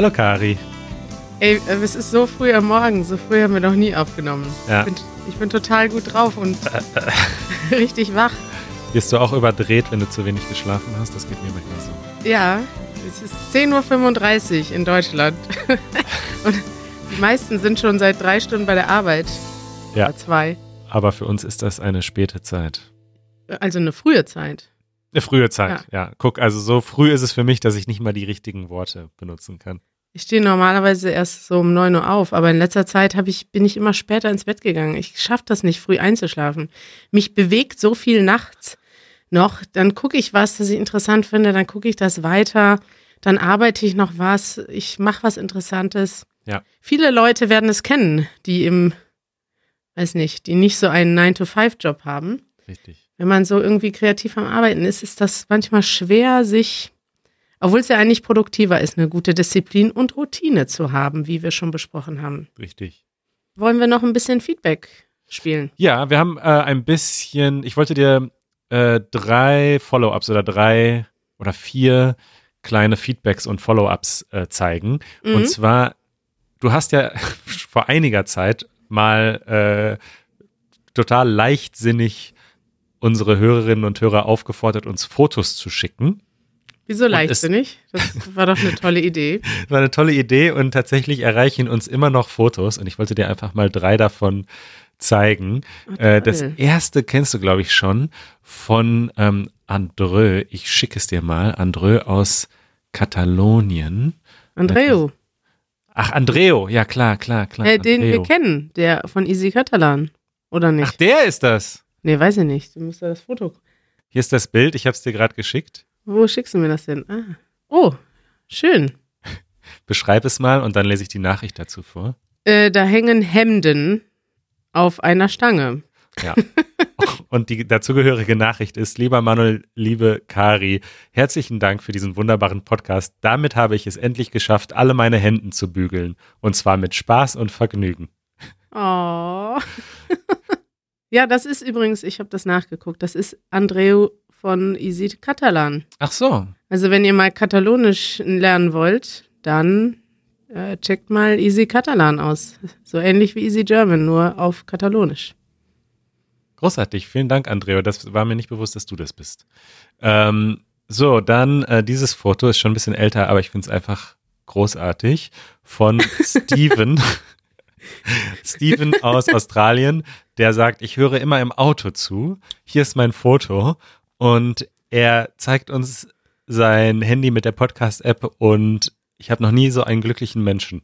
Hallo Kari. Ey, äh, es ist so früh am Morgen, so früh haben wir noch nie aufgenommen. Ja. Ich, bin, ich bin total gut drauf und richtig wach. Wirst du auch überdreht, wenn du zu wenig geschlafen hast? Das geht mir manchmal so. Ja, es ist 10.35 Uhr in Deutschland. und die meisten sind schon seit drei Stunden bei der Arbeit. Ja. Oder zwei. Aber für uns ist das eine späte Zeit. Also eine frühe Zeit. Eine frühe Zeit, ja. Guck, also so früh ist es für mich, dass ich nicht mal die richtigen Worte benutzen kann. Ich stehe normalerweise erst so um 9 Uhr auf, aber in letzter Zeit ich, bin ich immer später ins Bett gegangen. Ich schaffe das nicht, früh einzuschlafen. Mich bewegt so viel nachts noch. Dann gucke ich was, das ich interessant finde, dann gucke ich das weiter, dann arbeite ich noch was, ich mache was Interessantes. Ja. Viele Leute werden es kennen, die im, weiß nicht, die nicht so einen 9-to-5-Job haben. Richtig. Wenn man so irgendwie kreativ am Arbeiten ist, ist das manchmal schwer, sich, obwohl es ja eigentlich produktiver ist, eine gute Disziplin und Routine zu haben, wie wir schon besprochen haben. Richtig. Wollen wir noch ein bisschen Feedback spielen? Ja, wir haben äh, ein bisschen, ich wollte dir äh, drei Follow-ups oder drei oder vier kleine Feedbacks und Follow-ups äh, zeigen. Mhm. Und zwar, du hast ja vor einiger Zeit mal äh, total leichtsinnig unsere Hörerinnen und Hörer aufgefordert, uns Fotos zu schicken. Wieso leichtsinnig? Das war doch eine tolle Idee. Das war eine tolle Idee und tatsächlich erreichen uns immer noch Fotos und ich wollte dir einfach mal drei davon zeigen. Oh, äh, das erste kennst du, glaube ich, schon von ähm, Andreu. Ich schicke es dir mal. Andreu aus Katalonien. Andreu, Ach, Andreo. Ja, klar, klar, klar. äh, den wir kennen, der von Easy Catalan. Oder nicht? Ach, der ist das. Nee, weiß ich nicht. Du musst ja das Foto. Hier ist das Bild. Ich habe es dir gerade geschickt. Wo schickst du mir das denn? Ah. Oh, schön. Beschreib es mal und dann lese ich die Nachricht dazu vor. Äh, da hängen Hemden auf einer Stange. Ja. Und die dazugehörige Nachricht ist, lieber Manuel, liebe Kari, herzlichen Dank für diesen wunderbaren Podcast. Damit habe ich es endlich geschafft, alle meine Hemden zu bügeln. Und zwar mit Spaß und Vergnügen. Oh. ja, das ist übrigens, ich habe das nachgeguckt, das ist Andreu von Easy Catalan. Ach so. Also wenn ihr mal Katalonisch lernen wollt, dann äh, checkt mal Easy Catalan aus. So ähnlich wie Easy German, nur auf Katalonisch. Großartig. Vielen Dank, Andreo. Das war mir nicht bewusst, dass du das bist. Ähm, so, dann äh, dieses Foto ist schon ein bisschen älter, aber ich finde es einfach großartig. Von Steven. Steven aus Australien, der sagt, ich höre immer im Auto zu. Hier ist mein Foto. Und er zeigt uns sein Handy mit der Podcast-App und ich habe noch nie so einen glücklichen Menschen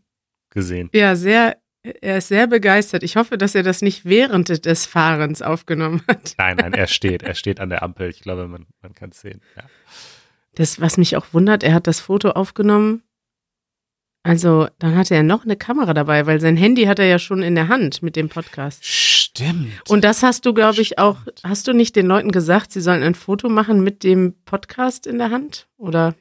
gesehen. Ja, sehr, er ist sehr begeistert. Ich hoffe, dass er das nicht während des Fahrens aufgenommen hat. Nein, nein, er steht. Er steht an der Ampel. Ich glaube, man, man kann es sehen. Ja. Das, was mich auch wundert, er hat das Foto aufgenommen. Also, dann hatte er noch eine Kamera dabei, weil sein Handy hat er ja schon in der Hand mit dem Podcast. Stimmt. Und das hast du, glaube ich, auch, hast du nicht den Leuten gesagt, sie sollen ein Foto machen mit dem Podcast in der Hand? Oder?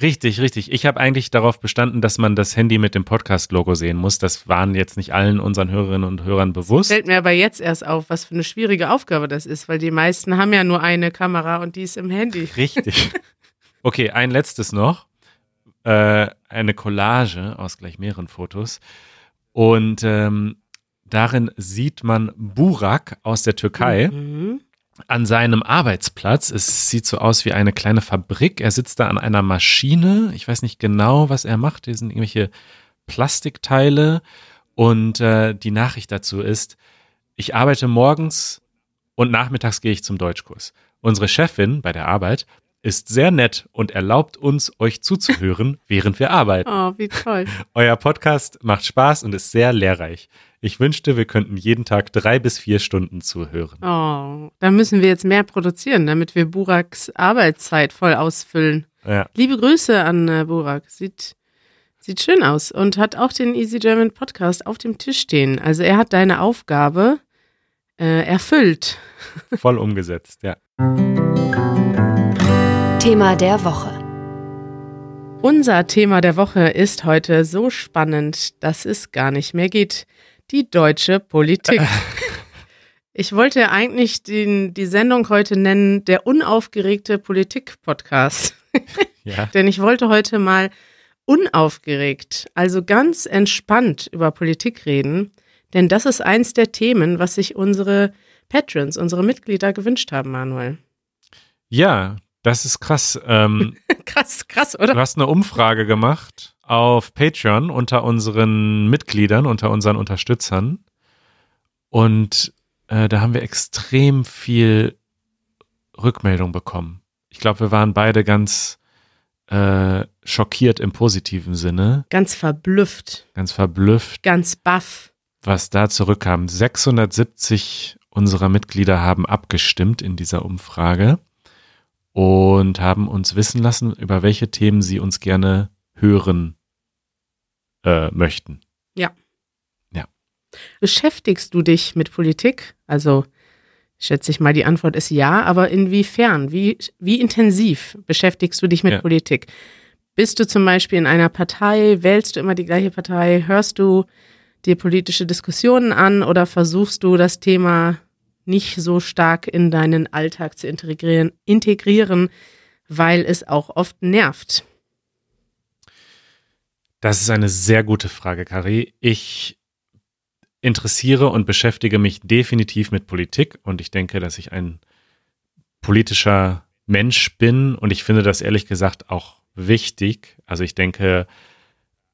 Richtig, richtig. Ich habe eigentlich darauf bestanden, dass man das Handy mit dem Podcast-Logo sehen muss. Das waren jetzt nicht allen unseren Hörerinnen und Hörern bewusst. Fällt mir aber jetzt erst auf, was für eine schwierige Aufgabe das ist, weil die meisten haben ja nur eine Kamera und die ist im Handy. Richtig. Okay, ein letztes noch. Äh, eine Collage aus gleich mehreren Fotos. Und ähm, darin sieht man Burak aus der Türkei. Mhm. an seinem Arbeitsplatz. Es sieht so aus wie eine kleine Fabrik. Er sitzt da an einer Maschine. Ich weiß nicht genau, was er macht. Hier sind irgendwelche Plastikteile. Und äh, die Nachricht dazu ist, ich arbeite morgens und nachmittags gehe ich zum Deutschkurs. Unsere Chefin bei der Arbeit ist sehr nett und erlaubt uns, euch zuzuhören, während wir arbeiten. Oh, wie toll. Euer Podcast macht Spaß und ist sehr lehrreich. Ich wünschte, wir könnten jeden Tag drei bis vier Stunden zuhören. Oh, da müssen wir jetzt mehr produzieren, damit wir Buraks Arbeitszeit voll ausfüllen. Ja. Liebe Grüße an äh, Burak. Sieht, sieht schön aus und hat auch den Easy German Podcast auf dem Tisch stehen. Also er hat deine Aufgabe äh, erfüllt. Voll umgesetzt, ja. Thema der Woche. Unser Thema der Woche ist heute so spannend, dass es gar nicht mehr geht. Die deutsche Politik. Ich wollte eigentlich den, die Sendung heute nennen, der unaufgeregte Politik-Podcast. Ja. Denn ich wollte heute mal unaufgeregt, also ganz entspannt über Politik reden. Denn das ist eins der Themen, was sich unsere Patrons, unsere Mitglieder gewünscht haben, Manuel. Ja, das ist krass. Ähm, krass, krass, oder? du hast eine Umfrage gemacht auf Patreon unter unseren Mitgliedern, unter unseren Unterstützern. Und äh, da haben wir extrem viel Rückmeldung bekommen. Ich glaube, wir waren beide ganz äh, schockiert im positiven Sinne, Ganz verblüfft, ganz verblüfft, ganz baff. was da zurückkam. 670 unserer Mitglieder haben abgestimmt in dieser Umfrage und haben uns wissen lassen, über welche Themen sie uns gerne hören äh, möchten. Beschäftigst du dich mit Politik? Also schätze ich mal, die Antwort ist ja, aber inwiefern? Wie, wie intensiv beschäftigst du dich mit Ja. Politik? Bist du zum Beispiel in einer Partei? Wählst du immer die gleiche Partei? Hörst du dir politische Diskussionen an oder versuchst du das Thema nicht so stark in deinen Alltag zu integrieren, integrieren weil es auch oft nervt? Das ist eine sehr gute Frage, Kari. Ich interessiere und beschäftige mich definitiv mit Politik und ich denke, dass ich ein politischer Mensch bin und ich finde das ehrlich gesagt auch wichtig. Also ich denke,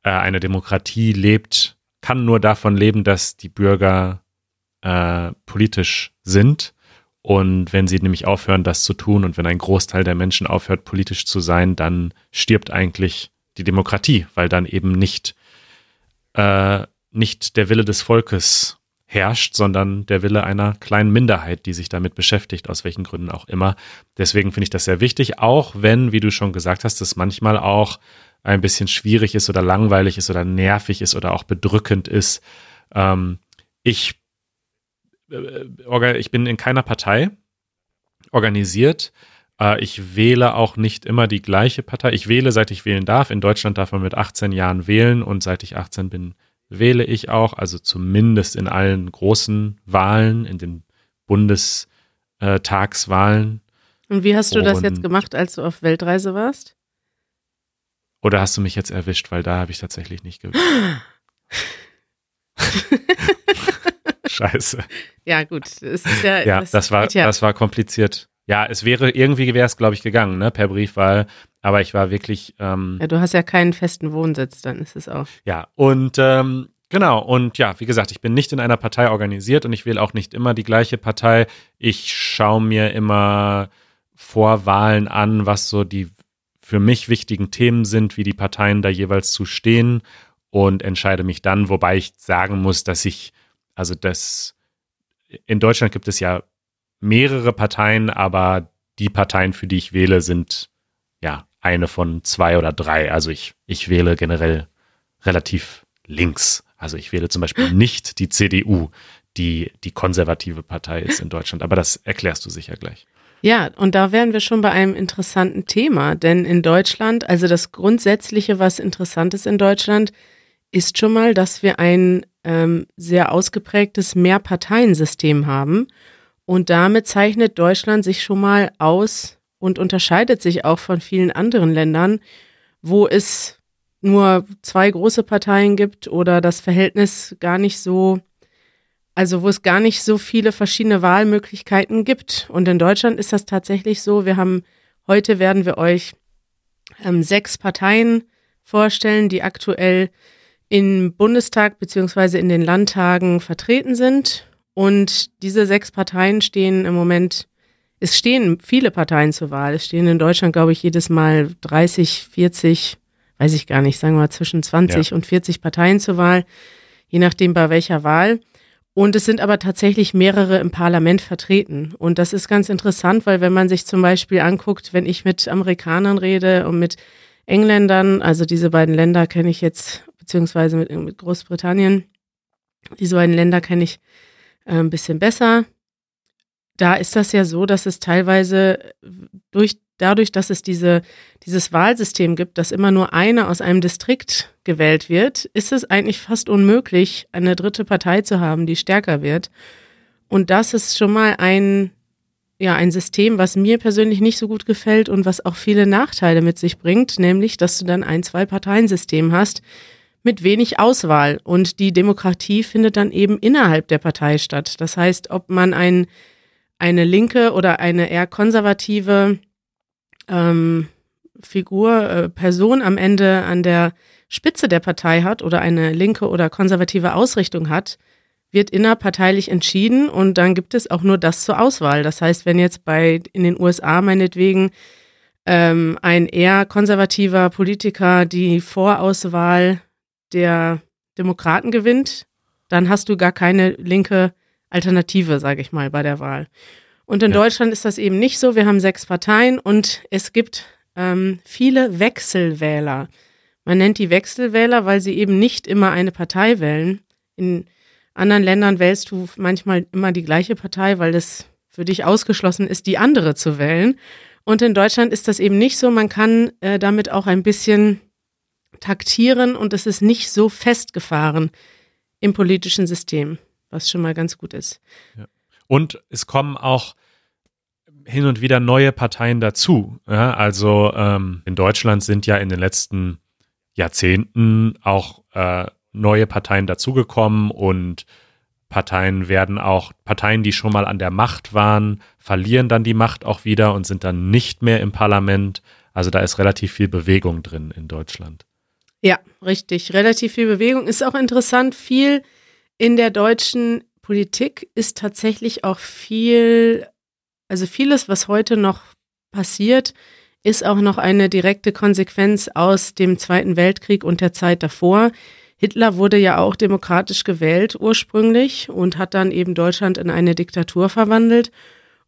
äh, eine Demokratie lebt, kann nur davon leben, dass die Bürger äh, politisch sind. Und wenn sie nämlich aufhören, das zu tun und wenn ein Großteil der Menschen aufhört, politisch zu sein, dann stirbt eigentlich die Demokratie, weil dann eben nicht, äh, nicht der Wille des Volkes herrscht, sondern der Wille einer kleinen Minderheit, die sich damit beschäftigt, aus welchen Gründen auch immer. Deswegen finde ich das sehr wichtig, auch wenn, wie du schon gesagt hast, es manchmal auch ein bisschen schwierig ist oder langweilig ist oder nervig ist oder auch bedrückend ist. Ähm, ich, äh, ich bin in keiner Partei organisiert. Äh, ich wähle auch nicht immer die gleiche Partei. Ich wähle, seit ich wählen darf. In Deutschland darf man mit 18 Jahren wählen und seit ich 18 bin, wähle ich auch. Also zumindest in allen großen Wahlen, in den Bundestagswahlen. Und wie hast du das jetzt Und- gemacht, als du auf Weltreise warst? Oder hast du mich jetzt erwischt, weil da habe ich tatsächlich nicht gewählt. Scheiße. Ja, gut. Ja, Ja, das war, ja. das war kompliziert. Ja, es wäre, irgendwie wäre es, glaube ich, gegangen, ne, per Briefwahl. Aber ich war wirklich, ähm, ja, du hast ja keinen festen Wohnsitz, dann ist es auch. Ja, und ähm, genau, und ja, wie gesagt, ich bin nicht in einer Partei organisiert und ich wähle auch nicht immer die gleiche Partei. Ich schaue mir immer vor Wahlen an, was so die für mich wichtigen Themen sind, wie die Parteien da jeweils zu stehen und entscheide mich dann, wobei ich sagen muss, dass ich, also das, in Deutschland gibt es ja mehrere Parteien, aber die Parteien, für die ich wähle, sind ja eine von zwei oder drei. Also ich, ich wähle generell relativ links. Also ich wähle zum Beispiel nicht die CDU, die die konservative Partei ist in Deutschland. Aber das erklärst du sicher gleich. Ja, und da wären wir schon bei einem interessanten Thema, denn in Deutschland, also das Grundsätzliche, was interessant ist in Deutschland, ist schon mal, dass wir ein ähm, sehr ausgeprägtes Mehrparteiensystem haben. Und damit zeichnet Deutschland sich schon mal aus und unterscheidet sich auch von vielen anderen Ländern, wo es nur zwei große Parteien gibt oder das Verhältnis gar nicht so, also wo es gar nicht so viele verschiedene Wahlmöglichkeiten gibt. Und in Deutschland ist das tatsächlich so. Wir haben, heute werden wir euch ähm, sechs Parteien vorstellen, die aktuell im Bundestag beziehungsweise in den Landtagen vertreten sind. Und diese sechs Parteien stehen im Moment, es stehen viele Parteien zur Wahl. Es stehen in Deutschland, glaube ich, jedes Mal 30, 40, weiß ich gar nicht, sagen wir mal zwischen 20 und 40 Parteien zur Wahl, je nachdem bei welcher Wahl. Und es sind aber tatsächlich mehrere im Parlament vertreten. Und das ist ganz interessant, weil wenn man sich zum Beispiel anguckt, wenn ich mit Amerikanern rede und mit Engländern, also diese beiden Länder kenne ich jetzt, beziehungsweise mit, mit Großbritannien, diese beiden Länder kenne ich ein bisschen besser. Da ist das ja so, dass es teilweise durch, dadurch, dass es diese, dieses Wahlsystem gibt, dass immer nur einer aus einem Distrikt gewählt wird, ist es eigentlich fast unmöglich, eine dritte Partei zu haben, die stärker wird. Und das ist schon mal ein, ja ein System, was mir persönlich nicht so gut gefällt und was auch viele Nachteile mit sich bringt, nämlich dass du dann ein Zwei-Parteien-System hast mit wenig Auswahl und die Demokratie findet dann eben innerhalb der Partei statt. Das heißt, ob man ein, eine linke oder eine eher konservative ähm, Figur, äh, Person am Ende an der Spitze der Partei hat oder eine linke oder konservative Ausrichtung hat, wird innerparteilich entschieden und dann gibt es auch nur das zur Auswahl. Das heißt, wenn jetzt bei in den USA meinetwegen ähm, ein eher konservativer Politiker die Vorauswahl der Demokraten gewinnt, dann hast du gar keine linke Alternative, sage ich mal, bei der Wahl. Und in ja. Deutschland ist das eben nicht so. Wir haben sechs Parteien und es gibt ähm, viele Wechselwähler. Man nennt die Wechselwähler, weil sie eben nicht immer eine Partei wählen. In anderen Ländern wählst du manchmal immer die gleiche Partei, weil es für dich ausgeschlossen ist, die andere zu wählen. Und in Deutschland ist das eben nicht so. Man kann äh, damit auch ein bisschen taktieren und es ist nicht so festgefahren im politischen System, was schon mal ganz gut ist. Ja. Und es kommen auch hin und wieder neue Parteien dazu. Ja, also ähm, in Deutschland sind ja in den letzten Jahrzehnten auch äh, neue Parteien dazugekommen und Parteien werden auch, Parteien, die schon mal an der Macht waren, verlieren dann die Macht auch wieder und sind dann nicht mehr im Parlament. Also da ist relativ viel Bewegung drin in Deutschland. Ja, richtig. Relativ viel Bewegung. Ist auch interessant, viel in der deutschen Politik ist tatsächlich auch viel, also vieles, was heute noch passiert, ist auch noch eine direkte Konsequenz aus dem Zweiten Weltkrieg und der Zeit davor. Hitler wurde ja auch demokratisch gewählt ursprünglich und hat dann eben Deutschland in eine Diktatur verwandelt.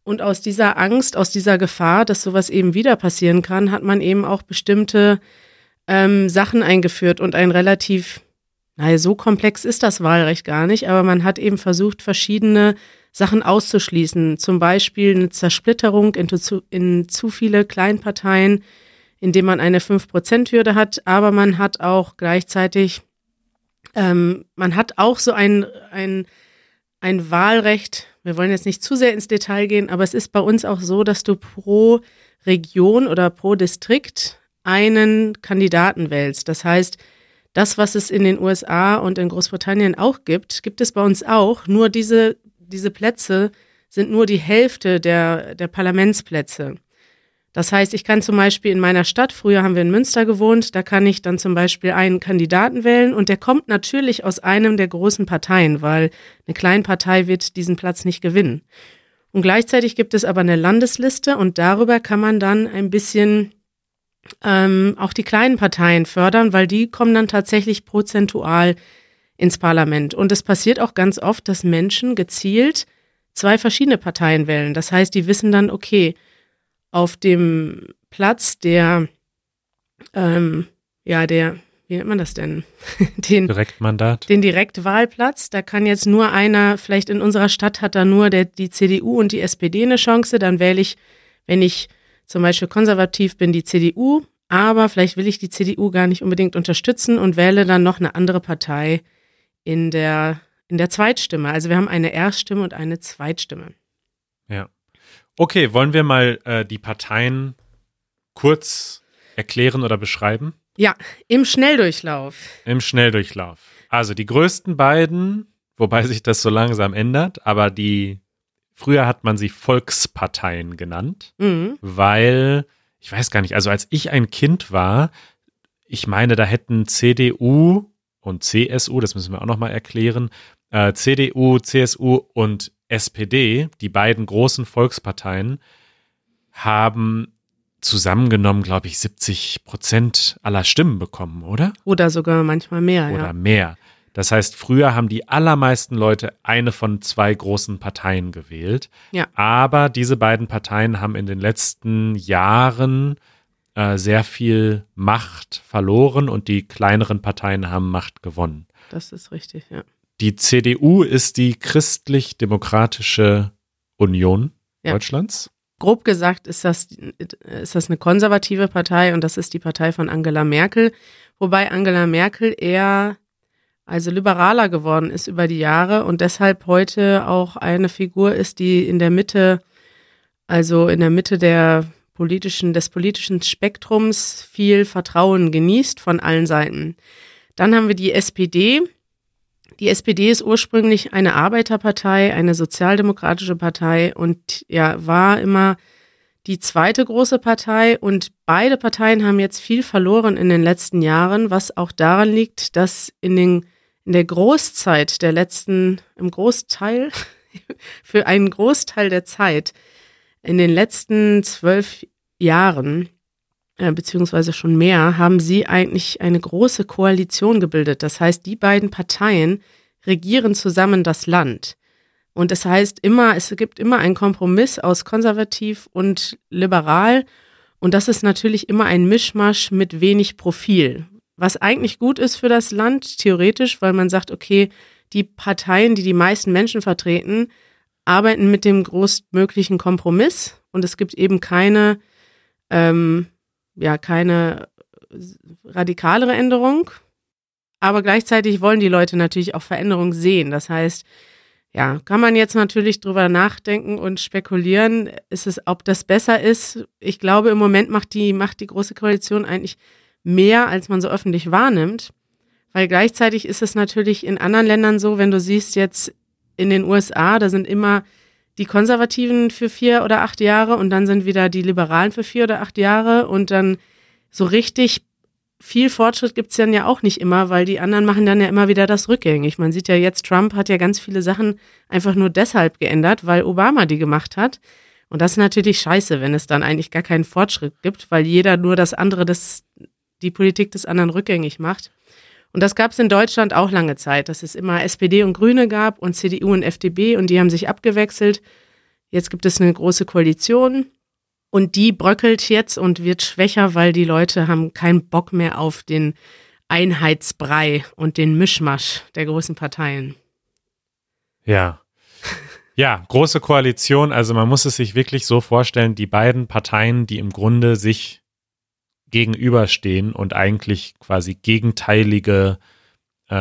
Und aus dieser Angst, aus dieser Gefahr, dass sowas eben wieder passieren kann, hat man eben auch bestimmte ähm, Sachen eingeführt und ein relativ, naja, so komplex ist das Wahlrecht gar nicht, aber man hat eben versucht, verschiedene Sachen auszuschließen. Zum Beispiel eine Zersplitterung in zu, in zu viele Kleinparteien, indem man eine 5%-Hürde hat, aber man hat auch gleichzeitig, ähm, man hat auch so ein, ein, ein Wahlrecht, wir wollen jetzt nicht zu sehr ins Detail gehen, aber es ist bei uns auch so, dass du pro Region oder pro Distrikt einen Kandidaten wählst. Das heißt, das, was es in den USA und in Großbritannien auch gibt, gibt es bei uns auch. Nur diese, diese Plätze sind nur die Hälfte der, der Parlamentsplätze. Das heißt, ich kann zum Beispiel in meiner Stadt, früher haben wir in Münster gewohnt, da kann ich dann zum Beispiel einen Kandidaten wählen und der kommt natürlich aus einem der großen Parteien, weil eine Kleinpartei wird diesen Platz nicht gewinnen. Und gleichzeitig gibt es aber eine Landesliste und darüber kann man dann ein bisschen ähm, auch die kleinen Parteien fördern, weil die kommen dann tatsächlich prozentual ins Parlament. Und es passiert auch ganz oft, dass Menschen gezielt zwei verschiedene Parteien wählen. Das heißt, die wissen dann, okay, auf dem Platz der, ähm, ja, der, wie nennt man das denn? den Direktmandat. Den Direktwahlplatz. Da kann jetzt nur einer, vielleicht in unserer Stadt hat da nur der, die CDU und die SPD eine Chance. Dann wähle ich, wenn ich zum Beispiel konservativ bin, die CDU, aber vielleicht will ich die CDU gar nicht unbedingt unterstützen und wähle dann noch eine andere Partei in der, in der Zweitstimme. Also wir haben eine Erststimme und eine Zweitstimme. Ja. Okay, wollen wir mal äh, die Parteien kurz erklären oder beschreiben? Ja, im Schnelldurchlauf. Im Schnelldurchlauf. Also die größten beiden, wobei sich das so langsam ändert, aber die Früher hat man sie Volksparteien genannt, mhm. weil, ich weiß gar nicht, also als ich ein Kind war, ich meine, da hätten CDU und CSU, das müssen wir auch nochmal erklären, äh, CDU, CSU und SPD, die beiden großen Volksparteien, haben zusammengenommen, glaube ich, 70 Prozent aller Stimmen bekommen, oder? Oder sogar manchmal mehr. Oder ja. mehr. Das heißt, früher haben die allermeisten Leute eine von zwei großen Parteien gewählt. Ja. Aber diese beiden Parteien haben in den letzten Jahren äh, sehr viel Macht verloren und die kleineren Parteien haben Macht gewonnen. Das ist richtig, ja. Die CDU ist die christlich-demokratische Union ja. Deutschlands. Grob gesagt ist das, ist das eine konservative Partei und das ist die Partei von Angela Merkel, wobei Angela Merkel eher also liberaler geworden ist über die Jahre und deshalb heute auch eine Figur ist, die in der Mitte also in der Mitte der politischen, des politischen Spektrums viel Vertrauen genießt von allen Seiten. Dann haben wir die SPD. Die SPD ist ursprünglich eine Arbeiterpartei, eine sozialdemokratische Partei und ja, war immer die zweite große Partei und beide Parteien haben jetzt viel verloren in den letzten Jahren, was auch daran liegt, dass in, den, in der Großzeit der letzten, im Großteil, für einen Großteil der Zeit, in den letzten zwölf Jahren, äh, beziehungsweise schon mehr, haben sie eigentlich eine große Koalition gebildet. Das heißt, die beiden Parteien regieren zusammen das Land. Und das heißt immer, es gibt immer einen Kompromiss aus konservativ und liberal. Und das ist natürlich immer ein Mischmasch mit wenig Profil. Was eigentlich gut ist für das Land, theoretisch, weil man sagt, okay, die Parteien, die die meisten Menschen vertreten, arbeiten mit dem größtmöglichen Kompromiss. Und es gibt eben keine, ähm, ja, keine radikalere Änderung. Aber gleichzeitig wollen die Leute natürlich auch Veränderung sehen. Das heißt, ja, kann man jetzt natürlich drüber nachdenken und spekulieren, ist es, ob das besser ist. Ich glaube, im Moment macht die, macht die Große Koalition eigentlich mehr, als man so öffentlich wahrnimmt. Weil gleichzeitig ist es natürlich in anderen Ländern so, wenn du siehst jetzt in den USA, da sind immer die Konservativen für vier oder acht Jahre und dann sind wieder die Liberalen für vier oder acht Jahre und dann so richtig viel Fortschritt gibt's dann ja auch nicht immer, weil die anderen machen dann ja immer wieder das rückgängig. Man sieht ja jetzt, Trump hat ja ganz viele Sachen einfach nur deshalb geändert, weil Obama die gemacht hat. Und das ist natürlich scheiße, wenn es dann eigentlich gar keinen Fortschritt gibt, weil jeder nur das andere, das, die Politik des anderen rückgängig macht. Und das gab es in Deutschland auch lange Zeit, dass es immer SPD und Grüne gab und CDU und FDP und die haben sich abgewechselt. Jetzt gibt es eine große Koalition und die bröckelt jetzt und wird schwächer, weil die Leute haben keinen Bock mehr auf den Einheitsbrei und den Mischmasch der großen Parteien. Ja. Ja, große Koalition. Also man muss es sich wirklich so vorstellen, die beiden Parteien, die im Grunde sich gegenüberstehen und eigentlich quasi gegenteilige äh,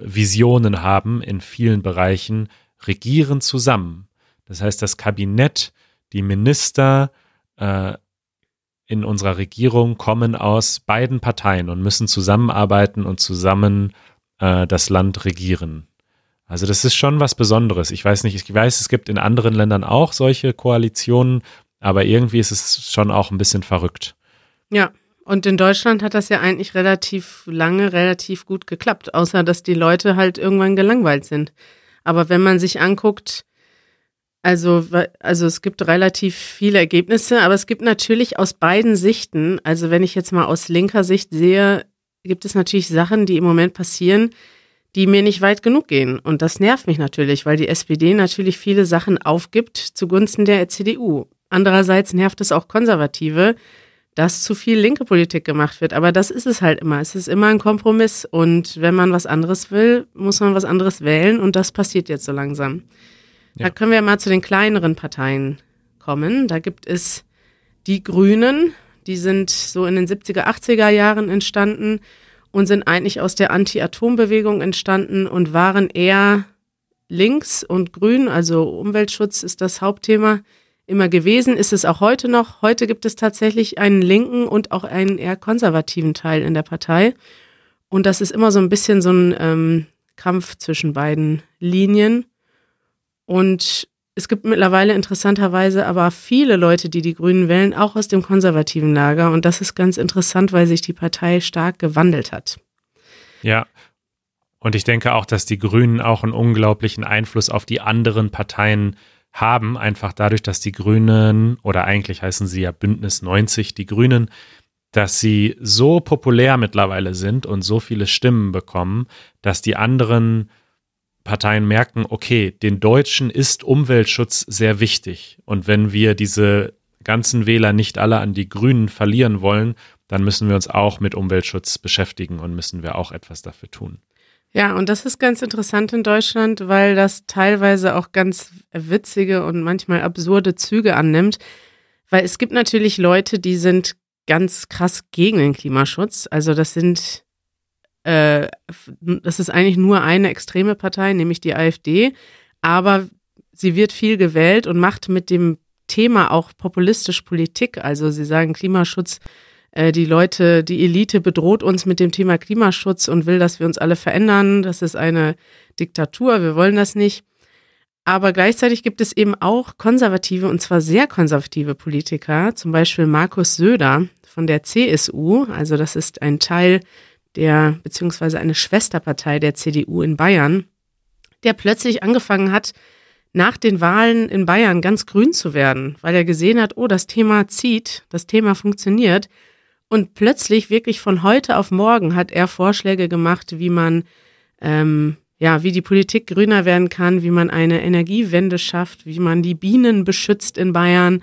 Visionen haben in vielen Bereichen, regieren zusammen. Das heißt, das Kabinett, die Minister, äh, in unserer Regierung kommen aus beiden Parteien und müssen zusammenarbeiten und zusammen äh, das Land regieren. Also das ist schon was Besonderes. Ich weiß nicht, ich weiß, es gibt in anderen Ländern auch solche Koalitionen, aber irgendwie ist es schon auch ein bisschen verrückt. Ja, und in Deutschland hat das ja eigentlich relativ lange, relativ gut geklappt, außer dass die Leute halt irgendwann gelangweilt sind. Aber wenn man sich anguckt, also, also es gibt relativ viele Ergebnisse, aber es gibt natürlich aus beiden Sichten, also wenn ich jetzt mal aus linker Sicht sehe, gibt es natürlich Sachen, die im Moment passieren, die mir nicht weit genug gehen. Und das nervt mich natürlich, weil die SPD natürlich viele Sachen aufgibt zugunsten der CDU. Andererseits nervt es auch Konservative, dass zu viel linke Politik gemacht wird. Aber das ist es halt immer. Es ist immer ein Kompromiss. Und wenn man was anderes will, muss man was anderes wählen. Und das passiert jetzt so langsam. Ja. Da können wir mal zu den kleineren Parteien kommen. Da gibt es die Grünen, die sind so in den 70er, 80er Jahren entstanden und sind eigentlich aus der Anti-Atom-Bewegung entstanden und waren eher links und grün, also Umweltschutz ist das Hauptthema immer gewesen, ist es auch heute noch. Heute gibt es tatsächlich einen linken und auch einen eher konservativen Teil in der Partei. Und das ist immer so ein bisschen so ein ähm, Kampf zwischen beiden Linien. Und es gibt mittlerweile interessanterweise aber viele Leute, die die Grünen wählen, auch aus dem konservativen Lager. Und das ist ganz interessant, weil sich die Partei stark gewandelt hat. Ja. Und ich denke auch, dass die Grünen auch einen unglaublichen Einfluss auf die anderen Parteien haben, einfach dadurch, dass die Grünen, oder eigentlich heißen sie ja Bündnis 90, die Grünen, dass sie so populär mittlerweile sind und so viele Stimmen bekommen, dass die anderen Parteien merken, okay, den Deutschen ist Umweltschutz sehr wichtig. Und wenn wir diese ganzen Wähler nicht alle an die Grünen verlieren wollen, dann müssen wir uns auch mit Umweltschutz beschäftigen und müssen wir auch etwas dafür tun. Ja, und das ist ganz interessant in Deutschland, weil das teilweise auch ganz witzige und manchmal absurde Züge annimmt. Weil es gibt natürlich Leute, die sind ganz krass gegen den Klimaschutz. Also das sind äh, das ist eigentlich nur eine extreme Partei, nämlich die AfD, aber sie wird viel gewählt und macht mit dem Thema auch populistisch Politik. Also sie sagen Klimaschutz, äh, die Leute, die Elite bedroht uns mit dem Thema Klimaschutz und will, dass wir uns alle verändern. Das ist eine Diktatur, wir wollen das nicht. Aber gleichzeitig gibt es eben auch konservative und zwar sehr konservative Politiker, zum Beispiel Markus Söder von der CSU. Also das ist ein Teil der, beziehungsweise eine Schwesterpartei der CDU in Bayern, der plötzlich angefangen hat, nach den Wahlen in Bayern ganz grün zu werden, weil er gesehen hat, oh, das Thema zieht, das Thema funktioniert. Und plötzlich, wirklich von heute auf morgen, hat er Vorschläge gemacht, wie man ähm, ja, wie die Politik grüner werden kann, wie man eine Energiewende schafft, wie man die Bienen beschützt in Bayern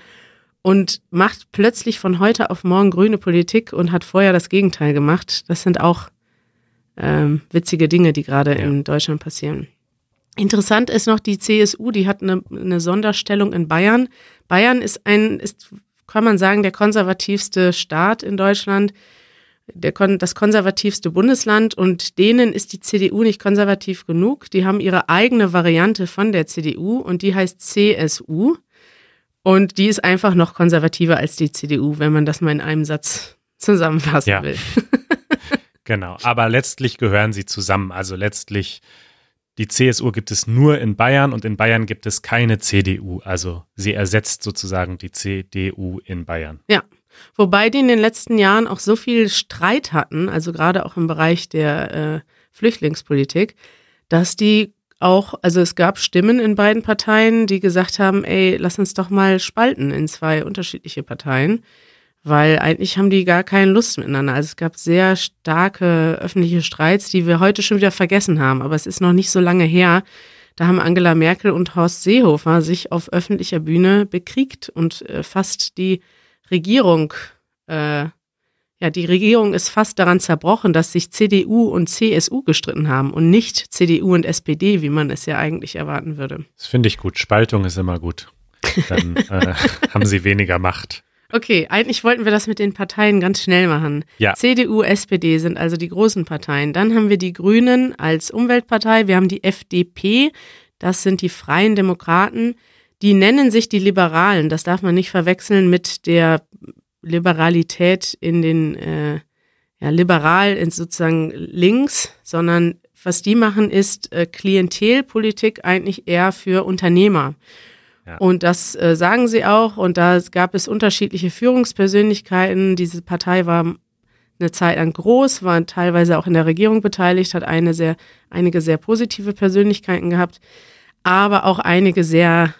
und macht plötzlich von heute auf morgen grüne Politik und hat vorher das Gegenteil gemacht. Das sind auch ähm, witzige Dinge, die gerade ja. in Deutschland passieren. Interessant ist noch die CSU, die hat eine, eine Sonderstellung in Bayern. Bayern ist ein, ist, kann man sagen, der konservativste Staat in Deutschland der, das konservativste Bundesland und denen ist die CDU nicht konservativ genug. Die haben ihre eigene Variante von der CDU und die heißt CSU. Und die ist einfach noch konservativer als die CDU, wenn man das mal in einem Satz zusammenfassen ja. will. genau, aber letztlich gehören sie zusammen. Also letztlich, die CSU gibt es nur in Bayern und in Bayern gibt es keine CDU. Also sie ersetzt sozusagen die CDU in Bayern. Ja, Wobei die in den letzten Jahren auch so viel Streit hatten, also gerade auch im Bereich der äh, Flüchtlingspolitik, dass die auch, also es gab Stimmen in beiden Parteien, die gesagt haben, ey, lass uns doch mal spalten in zwei unterschiedliche Parteien, weil eigentlich haben die gar keine Lust miteinander. Also es gab sehr starke öffentliche Streits, die wir heute schon wieder vergessen haben, aber es ist noch nicht so lange her. Da haben Angela Merkel und Horst Seehofer sich auf öffentlicher Bühne bekriegt und äh, fast die Regierung, äh, ja, die Regierung ist fast daran zerbrochen, dass sich CDU und CSU gestritten haben und nicht CDU und SPD, wie man es ja eigentlich erwarten würde. Das finde ich gut. Spaltung ist immer gut. Dann äh, haben sie weniger Macht. Okay, eigentlich wollten wir das mit den Parteien ganz schnell machen. Ja. CDU, SPD sind also die großen Parteien. Dann haben wir die Grünen als Umweltpartei. Wir haben die FDP. Das sind die Freien Demokraten. Die nennen sich die Liberalen. Das darf man nicht verwechseln mit der Liberalität in den, äh, ja, liberal in sozusagen links, sondern was die machen, ist äh, Klientelpolitik eigentlich eher für Unternehmer. Und das äh, sagen sie auch. Und da gab es unterschiedliche Führungspersönlichkeiten. Diese Partei war eine Zeit lang groß, war teilweise auch in der Regierung beteiligt, hat eine sehr, einige sehr positive Persönlichkeiten gehabt, aber auch einige sehr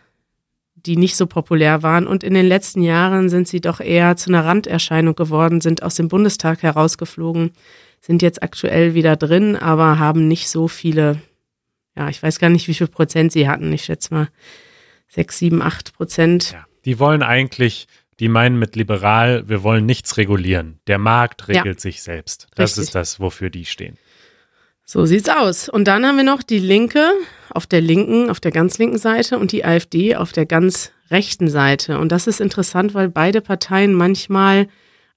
die nicht so populär waren. Und in den letzten Jahren sind sie doch eher zu einer Randerscheinung geworden, sind aus dem Bundestag herausgeflogen, sind jetzt aktuell wieder drin, aber haben nicht so viele, ja, ich weiß gar nicht, wie viel Prozent sie hatten. Ich schätze mal sechs, sieben, acht Prozent. Ja, die wollen eigentlich, die meinen mit liberal, wir wollen nichts regulieren. Der Markt regelt ja. sich selbst. Das Richtig. ist das, wofür die stehen. So sieht's aus. Und dann haben wir noch die Linke auf der linken, auf der ganz linken Seite und die AfD auf der ganz rechten Seite. Und das ist interessant, weil beide Parteien manchmal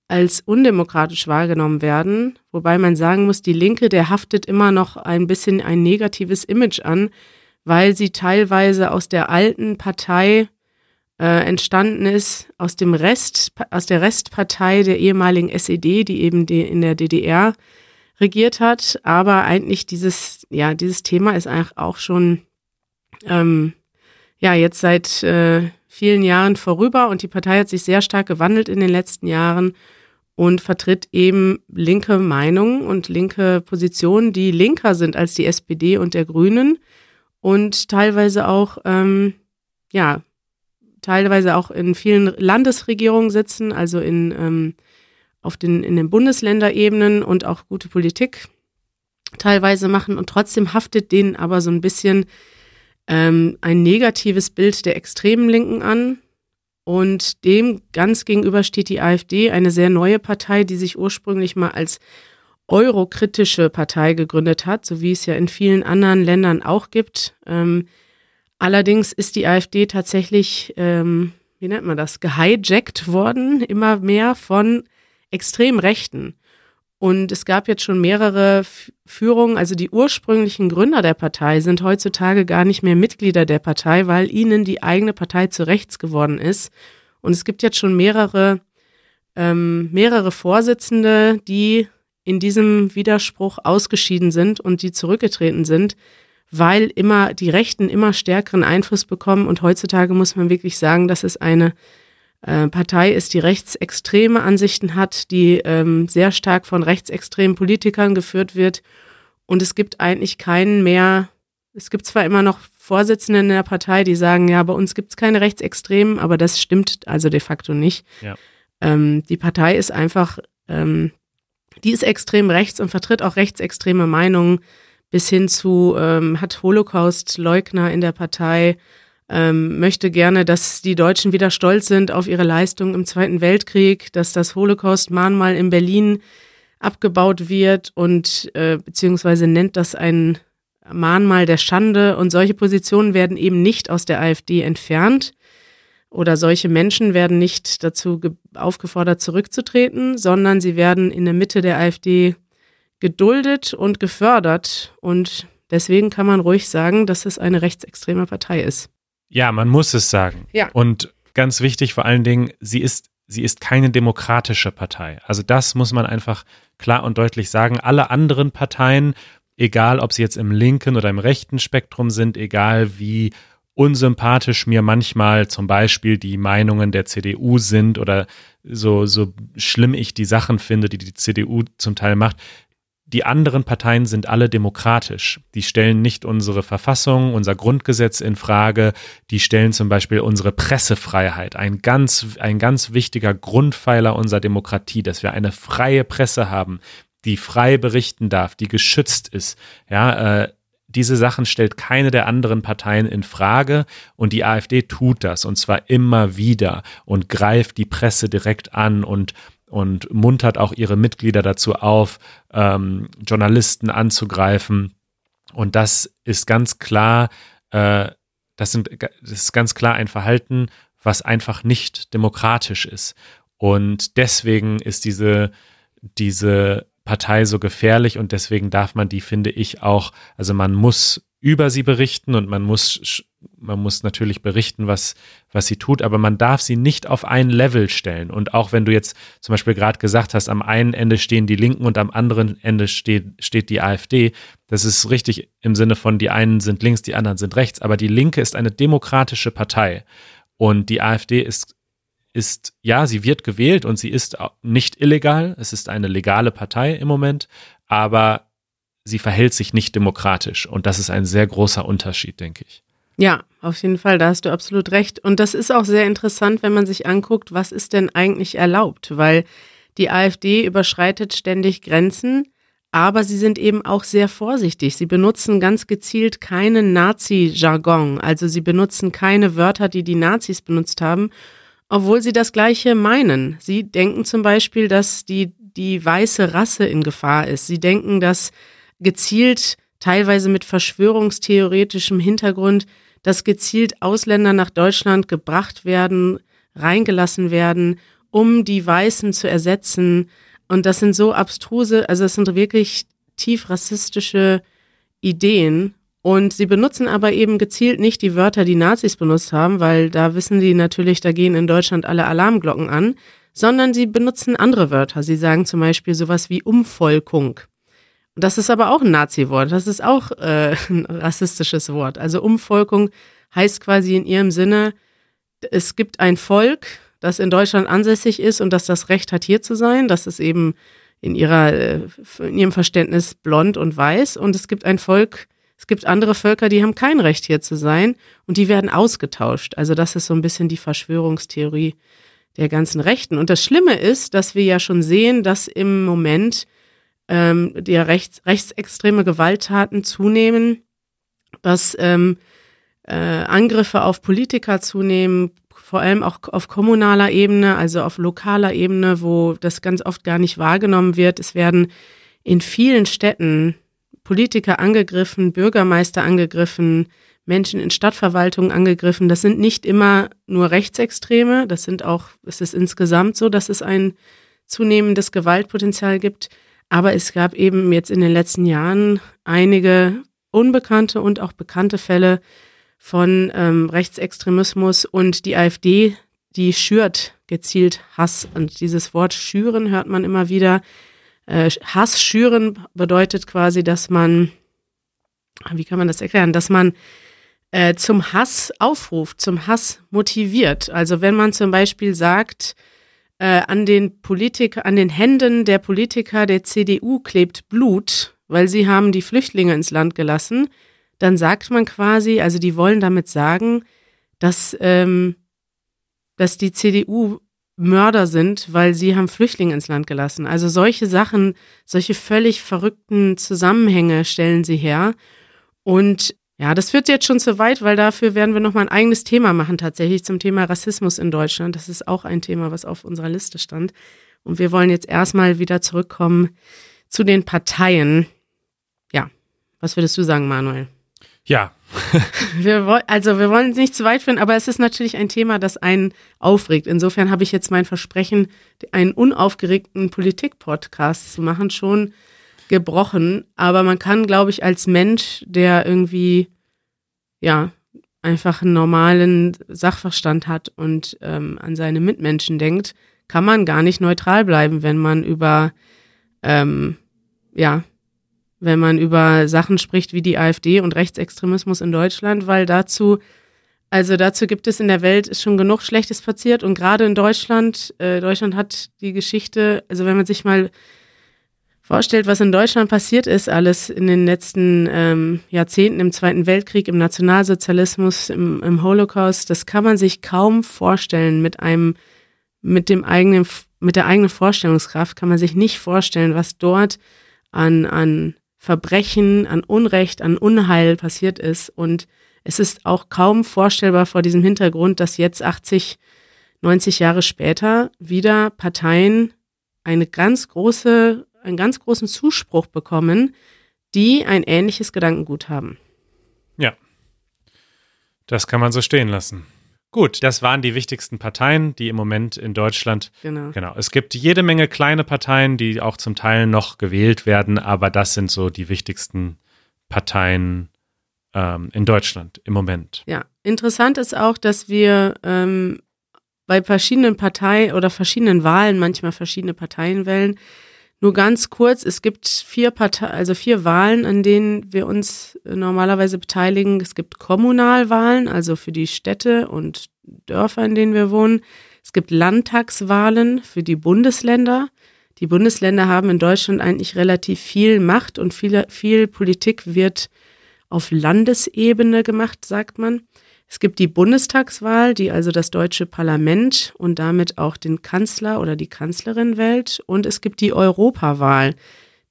als undemokratisch wahrgenommen werden. Wobei man sagen muss, die Linke, der haftet immer noch ein bisschen ein negatives Image an, weil sie teilweise aus der alten Partei äh, entstanden ist, aus dem Rest, aus der Restpartei der ehemaligen SED, die eben die in der DDR regiert hat. Aber eigentlich dieses, ja, dieses Thema ist eigentlich auch schon, ähm, ja, jetzt seit äh, vielen Jahren vorüber und die Partei hat sich sehr stark gewandelt in den letzten Jahren und vertritt eben linke Meinungen und linke Positionen, die linker sind als die SPD und der Grünen und teilweise auch, ähm, ja, teilweise auch in vielen Landesregierungen sitzen, also in ähm, auf den, in den Bundesländerebenen und auch gute Politik teilweise machen und trotzdem haftet denen aber so ein bisschen ähm, ein negatives Bild der extremen Linken an. Und dem ganz gegenüber steht die AfD, eine sehr neue Partei, die sich ursprünglich mal als eurokritische Partei gegründet hat, so wie es ja in vielen anderen Ländern auch gibt. Ähm, allerdings ist die AfD tatsächlich, ähm, wie nennt man das, gehijackt worden, immer mehr von extrem Rechten. Und es gab jetzt schon mehrere Führungen, also die ursprünglichen Gründer der Partei sind heutzutage gar nicht mehr Mitglieder der Partei, weil ihnen die eigene Partei zu rechts geworden ist. Und es gibt jetzt schon mehrere, ähm, mehrere Vorsitzende, die in diesem Widerspruch ausgeschieden sind und die zurückgetreten sind, weil immer die Rechten immer stärkeren Einfluss bekommen. Und heutzutage muss man wirklich sagen, dass es eine äh, Partei ist, die rechtsextreme Ansichten hat, die ähm, sehr stark von rechtsextremen Politikern geführt wird. Und es gibt eigentlich keinen mehr, es gibt zwar immer noch Vorsitzende in der Partei, die sagen, ja, bei uns gibt es keine Rechtsextremen, aber das stimmt also de facto nicht. Ja. Ähm, die Partei ist einfach ähm, die ist extrem rechts und vertritt auch rechtsextreme Meinungen bis hin zu, ähm, hat Holocaust-Leugner in der Partei, ähm, möchte gerne, dass die Deutschen wieder stolz sind auf ihre Leistung im Zweiten Weltkrieg, dass das Holocaust-Mahnmal in Berlin abgebaut wird und äh, beziehungsweise nennt das ein Mahnmal der Schande. Und solche Positionen werden eben nicht aus der AfD entfernt oder solche Menschen werden nicht dazu aufgefordert, zurückzutreten, sondern sie werden in der Mitte der AfD geduldet und gefördert. Und deswegen kann man ruhig sagen, dass es eine rechtsextreme Partei ist. Ja, man muss es sagen. Ja. Und ganz wichtig vor allen Dingen, sie ist, sie ist keine demokratische Partei. Also das muss man einfach klar und deutlich sagen. Alle anderen Parteien, egal ob sie jetzt im linken oder im rechten Spektrum sind, egal wie unsympathisch mir manchmal zum Beispiel die Meinungen der CDU sind oder so, so schlimm ich die Sachen finde, die die CDU zum Teil macht. Die anderen Parteien sind alle demokratisch. Die stellen nicht unsere Verfassung, unser Grundgesetz in Frage. Die stellen zum Beispiel unsere Pressefreiheit, ein ganz, ein ganz wichtiger Grundpfeiler unserer Demokratie, dass wir eine freie Presse haben, die frei berichten darf, die geschützt ist. Ja, äh, diese Sachen stellt keine der anderen Parteien in Frage und die AfD tut das und zwar immer wieder und greift die Presse direkt an und und muntert auch ihre Mitglieder dazu auf, ähm, Journalisten anzugreifen. Und das ist ganz klar, äh, das, sind, das ist ganz klar ein Verhalten, was einfach nicht demokratisch ist. Und deswegen ist diese, diese Partei so gefährlich und deswegen darf man die, finde ich, auch, also man muss über sie berichten und man muss, man muss natürlich berichten, was, was sie tut, aber man darf sie nicht auf ein Level stellen. Und auch wenn du jetzt zum Beispiel gerade gesagt hast, am einen Ende stehen die Linken und am anderen Ende steht, steht die AfD, das ist richtig im Sinne von, die einen sind links, die anderen sind rechts, aber die Linke ist eine demokratische Partei und die AfD ist ist, ja, sie wird gewählt und sie ist nicht illegal. Es ist eine legale Partei im Moment, aber sie verhält sich nicht demokratisch. Und das ist ein sehr großer Unterschied, denke ich. Ja, auf jeden Fall, da hast du absolut recht. Und das ist auch sehr interessant, wenn man sich anguckt, was ist denn eigentlich erlaubt, weil die AfD überschreitet ständig Grenzen, aber sie sind eben auch sehr vorsichtig. Sie benutzen ganz gezielt keinen Nazi-Jargon, also sie benutzen keine Wörter, die die Nazis benutzt haben obwohl sie das Gleiche meinen. Sie denken zum Beispiel, dass die, die weiße Rasse in Gefahr ist. Sie denken, dass gezielt, teilweise mit verschwörungstheoretischem Hintergrund, dass gezielt Ausländer nach Deutschland gebracht werden, reingelassen werden, um die Weißen zu ersetzen. Und das sind so abstruse, also das sind wirklich tief rassistische Ideen. Und sie benutzen aber eben gezielt nicht die Wörter, die Nazis benutzt haben, weil da wissen die natürlich, da gehen in Deutschland alle Alarmglocken an, sondern sie benutzen andere Wörter. Sie sagen zum Beispiel sowas wie Umvolkung. Das ist aber auch ein Nazi-Wort. Das ist auch äh, ein rassistisches Wort. Also Umvolkung heißt quasi in ihrem Sinne, es gibt ein Volk, das in Deutschland ansässig ist und das das Recht hat, hier zu sein. Das ist eben in, ihrer, äh, in ihrem Verständnis blond und weiß. Und es gibt ein Volk, es gibt andere Völker, die haben kein Recht hier zu sein und die werden ausgetauscht. Also das ist so ein bisschen die Verschwörungstheorie der ganzen Rechten. Und das Schlimme ist, dass wir ja schon sehen, dass im Moment ähm, der rechts, rechtsextreme Gewalttaten zunehmen, dass ähm, äh, Angriffe auf Politiker zunehmen, vor allem auch auf kommunaler Ebene, also auf lokaler Ebene, wo das ganz oft gar nicht wahrgenommen wird. Es werden in vielen Städten Politiker angegriffen, Bürgermeister angegriffen, Menschen in Stadtverwaltungen angegriffen. Das sind nicht immer nur Rechtsextreme, das sind auch, es ist insgesamt so, dass es ein zunehmendes Gewaltpotenzial gibt. Aber es gab eben jetzt in den letzten Jahren einige unbekannte und auch bekannte Fälle von ähm, Rechtsextremismus und die AfD, die schürt gezielt Hass. Und dieses Wort schüren hört man immer wieder. Äh, Hass schüren bedeutet quasi, dass man, wie kann man das erklären, dass man äh, zum Hass aufruft, zum Hass motiviert. Also wenn man zum Beispiel sagt, äh, an den Politiker, an den Händen der Politiker der CDU klebt Blut, weil sie haben die Flüchtlinge ins Land gelassen, dann sagt man quasi, also die wollen damit sagen, dass, ähm, dass die CDU Mörder sind, weil sie haben Flüchtlinge ins Land gelassen. Also solche Sachen, solche völlig verrückten Zusammenhänge stellen sie her. Und ja, das führt jetzt schon zu weit, weil dafür werden wir nochmal ein eigenes Thema machen, tatsächlich zum Thema Rassismus in Deutschland. Das ist auch ein Thema, was auf unserer Liste stand. Und wir wollen jetzt erstmal wieder zurückkommen zu den Parteien. Ja, was würdest du sagen, Manuel? Ja. wir, also wir wollen es nicht zu weit führen, aber es ist natürlich ein Thema, das einen aufregt. Insofern habe ich jetzt mein Versprechen, einen unaufgeregten Politik-Podcast zu machen, schon gebrochen. Aber man kann, glaube ich, als Mensch, der irgendwie, ja, einfach einen normalen Sachverstand hat und ähm, an seine Mitmenschen denkt, kann man gar nicht neutral bleiben, wenn man über, ähm, ja, wenn man über Sachen spricht wie die AfD und Rechtsextremismus in Deutschland, weil dazu, also dazu gibt es in der Welt schon genug Schlechtes passiert und gerade in Deutschland, äh, Deutschland hat die Geschichte, also wenn man sich mal vorstellt, was in Deutschland passiert ist, alles in den letzten ähm, Jahrzehnten im Zweiten Weltkrieg, im Nationalsozialismus, im, im Holocaust, das kann man sich kaum vorstellen mit einem, mit dem eigenen, mit der eigenen Vorstellungskraft kann man sich nicht vorstellen, was dort an, an Verbrechen, an Unrecht, an Unheil passiert ist. Und es ist auch kaum vorstellbar vor diesem Hintergrund, dass jetzt 80, 90 Jahre später wieder Parteien eine ganz große einen ganz großen Zuspruch bekommen, die ein ähnliches Gedankengut haben. Ja, das kann man so stehen lassen. Gut, das waren die wichtigsten Parteien, die im Moment in Deutschland. Genau. genau. Es gibt jede Menge kleine Parteien, die auch zum Teil noch gewählt werden, aber das sind so die wichtigsten Parteien ähm, in Deutschland im Moment. Ja, interessant ist auch, dass wir ähm, bei verschiedenen Parteien oder verschiedenen Wahlen manchmal verschiedene Parteien wählen. Nur ganz kurz, es gibt vier Partei also vier Wahlen, an denen wir uns normalerweise beteiligen. Es gibt Kommunalwahlen, also für die Städte und Dörfer, in denen wir wohnen. Es gibt Landtagswahlen für die Bundesländer. Die Bundesländer haben in Deutschland eigentlich relativ viel Macht und viel, viel Politik wird auf Landesebene gemacht, sagt man. Es gibt die Bundestagswahl, die also das deutsche Parlament und damit auch den Kanzler oder die Kanzlerin wählt. Und es gibt die Europawahl,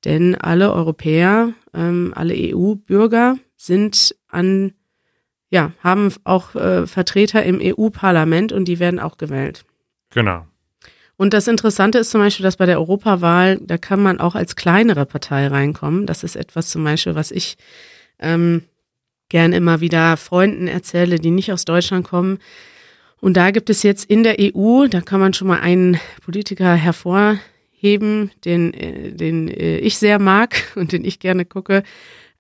denn alle Europäer, ähm, alle EU-Bürger sind an, ja, haben auch äh, Vertreter im EU-Parlament und die werden auch gewählt. Genau. Und das Interessante ist zum Beispiel, dass bei der Europawahl, da kann man auch als kleinere Partei reinkommen. Das ist etwas zum Beispiel, was ich ähm, gern immer wieder Freunden erzähle, die nicht aus Deutschland kommen. Und da gibt es jetzt in der EU, da kann man schon mal einen Politiker hervorheben, den, äh, den äh, ich sehr mag und den ich gerne gucke.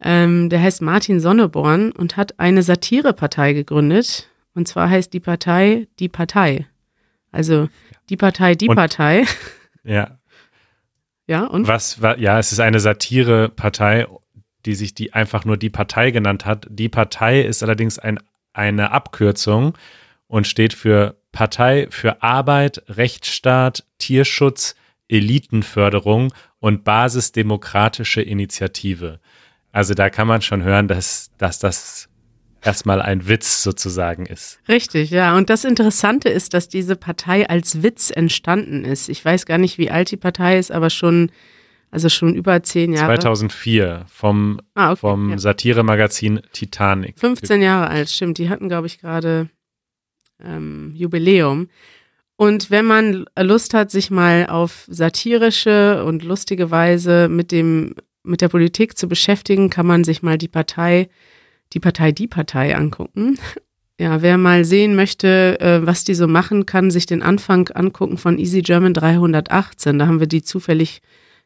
Ähm, der heißt Martin Sonneborn und hat eine Satirepartei gegründet. Und zwar heißt die Partei Die Partei. Also die Partei, die und, Partei. Ja. Ja, und? Was, ja, es ist eine Satirepartei die sich die einfach nur die Partei genannt hat. Die Partei ist allerdings ein, eine Abkürzung und steht für Partei für Arbeit, Rechtsstaat, Tierschutz, Elitenförderung und Basisdemokratische Initiative. Also da kann man schon hören, dass, dass das erstmal ein Witz sozusagen ist. Richtig, ja. Und das Interessante ist, dass diese Partei als Witz entstanden ist. Ich weiß gar nicht, wie alt die Partei ist, aber schon also schon über zehn Jahre. 2004 vom, ah, okay, vom ja. Satiremagazin Titanic. 15 Jahre alt, stimmt. Die hatten, glaube ich, gerade ähm, Jubiläum. Und wenn man Lust hat, sich mal auf satirische und lustige Weise mit dem mit der Politik zu beschäftigen, kann man sich mal die Partei, die Partei, die Partei angucken. Ja, wer mal sehen möchte, äh, was die so machen, kann sich den Anfang angucken von Easy German 318. Da haben wir die zufällig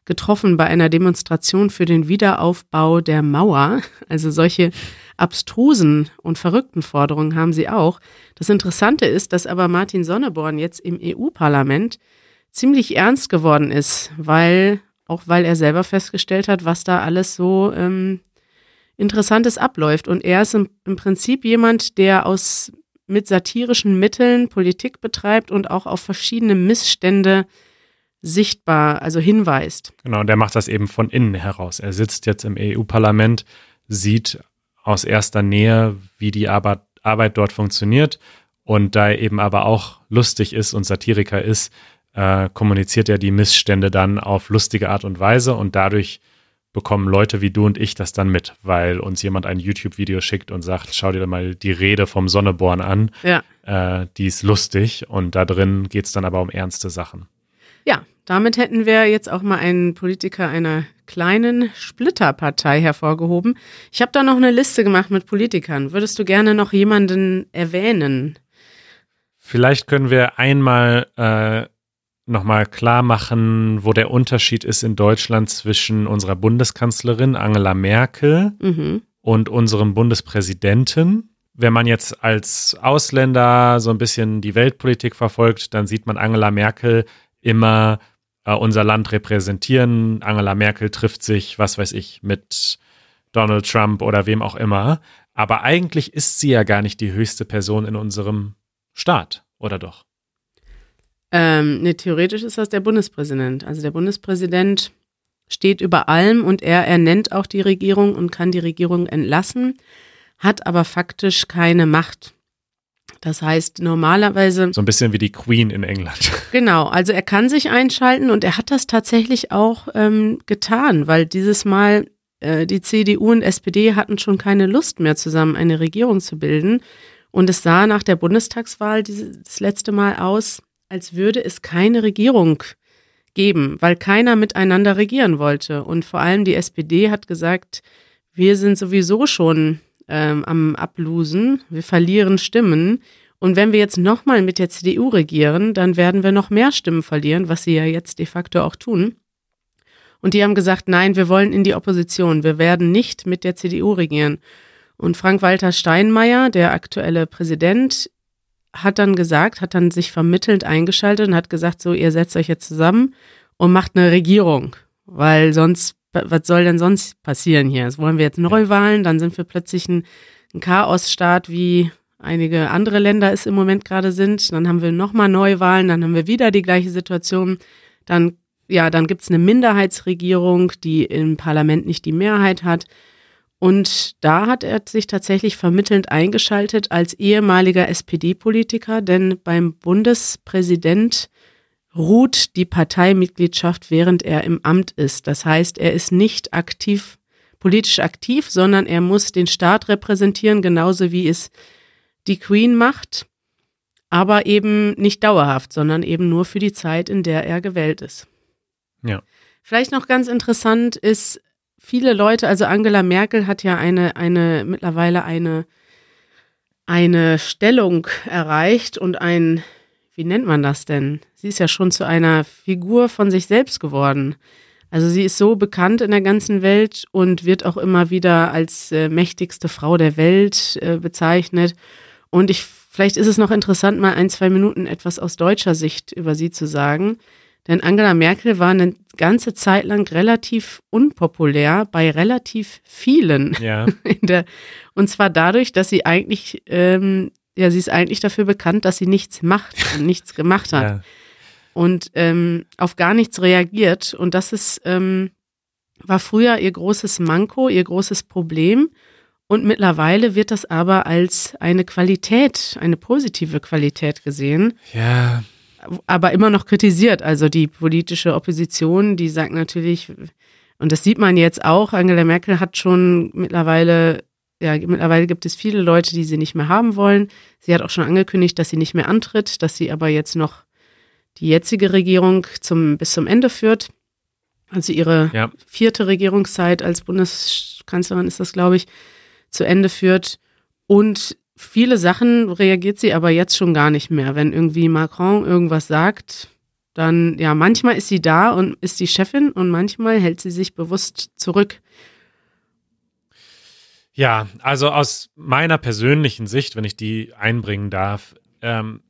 getroffen bei einer Demonstration für den Wiederaufbau der Mauer. Also solche abstrusen und verrückten Forderungen haben sie auch. Das Interessante ist, dass aber Martin Sonneborn jetzt im EU-Parlament ziemlich ernst geworden ist, weil auch weil er selber festgestellt hat, was da alles so ähm, Interessantes abläuft. Und er ist im, im Prinzip jemand, der aus mit satirischen Mitteln Politik betreibt und auch auf verschiedene Missstände sichtbar, also hinweist. Genau, und der macht das eben von innen heraus. Er sitzt jetzt im EU-Parlament, sieht aus erster Nähe, wie die Arbeit, Arbeit dort funktioniert und da er eben aber auch lustig ist und Satiriker ist, äh, kommuniziert er die Missstände dann auf lustige Art und Weise und dadurch bekommen Leute wie du und ich das dann mit, weil uns jemand ein YouTube-Video schickt und sagt, schau dir mal die Rede vom Sonneborn an. Ja. Äh, die ist lustig und da drin geht es dann aber um ernste Sachen. Ja, damit hätten wir jetzt auch mal einen Politiker einer kleinen Splitterpartei hervorgehoben. Ich habe da noch eine Liste gemacht mit Politikern. Würdest du gerne noch jemanden erwähnen? Vielleicht können wir einmal äh, nochmal klar machen, wo der Unterschied ist in Deutschland zwischen unserer Bundeskanzlerin Angela Merkel mhm. und unserem Bundespräsidenten. Wenn man jetzt als Ausländer so ein bisschen die Weltpolitik verfolgt, dann sieht man Angela Merkel immer äh, unser Land repräsentieren. Angela Merkel trifft sich, was weiß ich, mit Donald Trump oder wem auch immer. Aber eigentlich ist sie ja gar nicht die höchste Person in unserem Staat, oder doch? Ähm, ne, theoretisch ist das der Bundespräsident. Also der Bundespräsident steht über allem und er ernennt auch die Regierung und kann die Regierung entlassen, hat aber faktisch keine Macht. Das heißt, normalerweise. So ein bisschen wie die Queen in England. Genau, also er kann sich einschalten und er hat das tatsächlich auch ähm, getan, weil dieses Mal äh, die CDU und SPD hatten schon keine Lust mehr zusammen eine Regierung zu bilden. Und es sah nach der Bundestagswahl dieses, das letzte Mal aus, als würde es keine Regierung geben, weil keiner miteinander regieren wollte. Und vor allem die SPD hat gesagt, wir sind sowieso schon ähm, am Ablusen, wir verlieren Stimmen. Und wenn wir jetzt nochmal mit der CDU regieren, dann werden wir noch mehr Stimmen verlieren, was sie ja jetzt de facto auch tun. Und die haben gesagt, nein, wir wollen in die Opposition, wir werden nicht mit der CDU regieren. Und Frank-Walter Steinmeier, der aktuelle Präsident, hat dann gesagt, hat dann sich vermittelnd eingeschaltet und hat gesagt, so, ihr setzt euch jetzt zusammen und macht eine Regierung, weil sonst, was soll denn sonst passieren hier? Jetzt wollen wir jetzt Neuwahlen, dann sind wir plötzlich ein, ein Chaosstaat, wie einige andere Länder es im Moment gerade sind. Dann haben wir nochmal Neuwahlen, dann haben wir wieder die gleiche Situation. Dann, ja, dann gibt's eine Minderheitsregierung, die im Parlament nicht die Mehrheit hat. Und da hat er sich tatsächlich vermittelnd eingeschaltet als ehemaliger SPD-Politiker, denn beim Bundespräsident ruht die Parteimitgliedschaft, während er im Amt ist. Das heißt, er ist nicht aktiv, politisch aktiv, sondern er muss den Staat repräsentieren, genauso wie es die Queen macht, aber eben nicht dauerhaft, sondern eben nur für die Zeit, in der er gewählt ist. Ja. Vielleicht noch ganz interessant ist, viele Leute, also Angela Merkel hat ja eine, eine, mittlerweile eine, eine Stellung erreicht und ein, wie nennt man das denn? Sie ist ja schon zu einer Figur von sich selbst geworden. Also sie ist so bekannt in der ganzen Welt und wird auch immer wieder als äh, mächtigste Frau der Welt äh, bezeichnet. Und ich, vielleicht ist es noch interessant, mal ein, zwei Minuten etwas aus deutscher Sicht über sie zu sagen. Denn Angela Merkel war eine ganze Zeit lang relativ unpopulär bei relativ vielen. Ja. Der, und zwar dadurch, dass sie eigentlich, ähm, ja, sie ist eigentlich dafür bekannt, dass sie nichts macht und nichts gemacht hat. Ja. Und ähm, auf gar nichts reagiert. Und das ist, ähm, war früher ihr großes Manko, ihr großes Problem. Und mittlerweile wird das aber als eine Qualität, eine positive Qualität gesehen. Ja aber immer noch kritisiert. Also die politische Opposition, die sagt natürlich, und das sieht man jetzt auch, Angela Merkel hat schon mittlerweile, ja, mittlerweile gibt es viele Leute, die sie nicht mehr haben wollen. Sie hat auch schon angekündigt, dass sie nicht mehr antritt, dass sie aber jetzt noch die jetzige Regierung zum, bis zum Ende führt. Also ihre ja. vierte Regierungszeit als Bundeskanzlerin ist das, glaube ich, zu Ende führt. Und viele Sachen reagiert sie aber jetzt schon gar nicht mehr. Wenn irgendwie Macron irgendwas sagt, dann, ja, manchmal ist sie da und ist die Chefin und manchmal hält sie sich bewusst zurück. Ja, also aus meiner persönlichen Sicht, wenn ich die einbringen darf, ähm,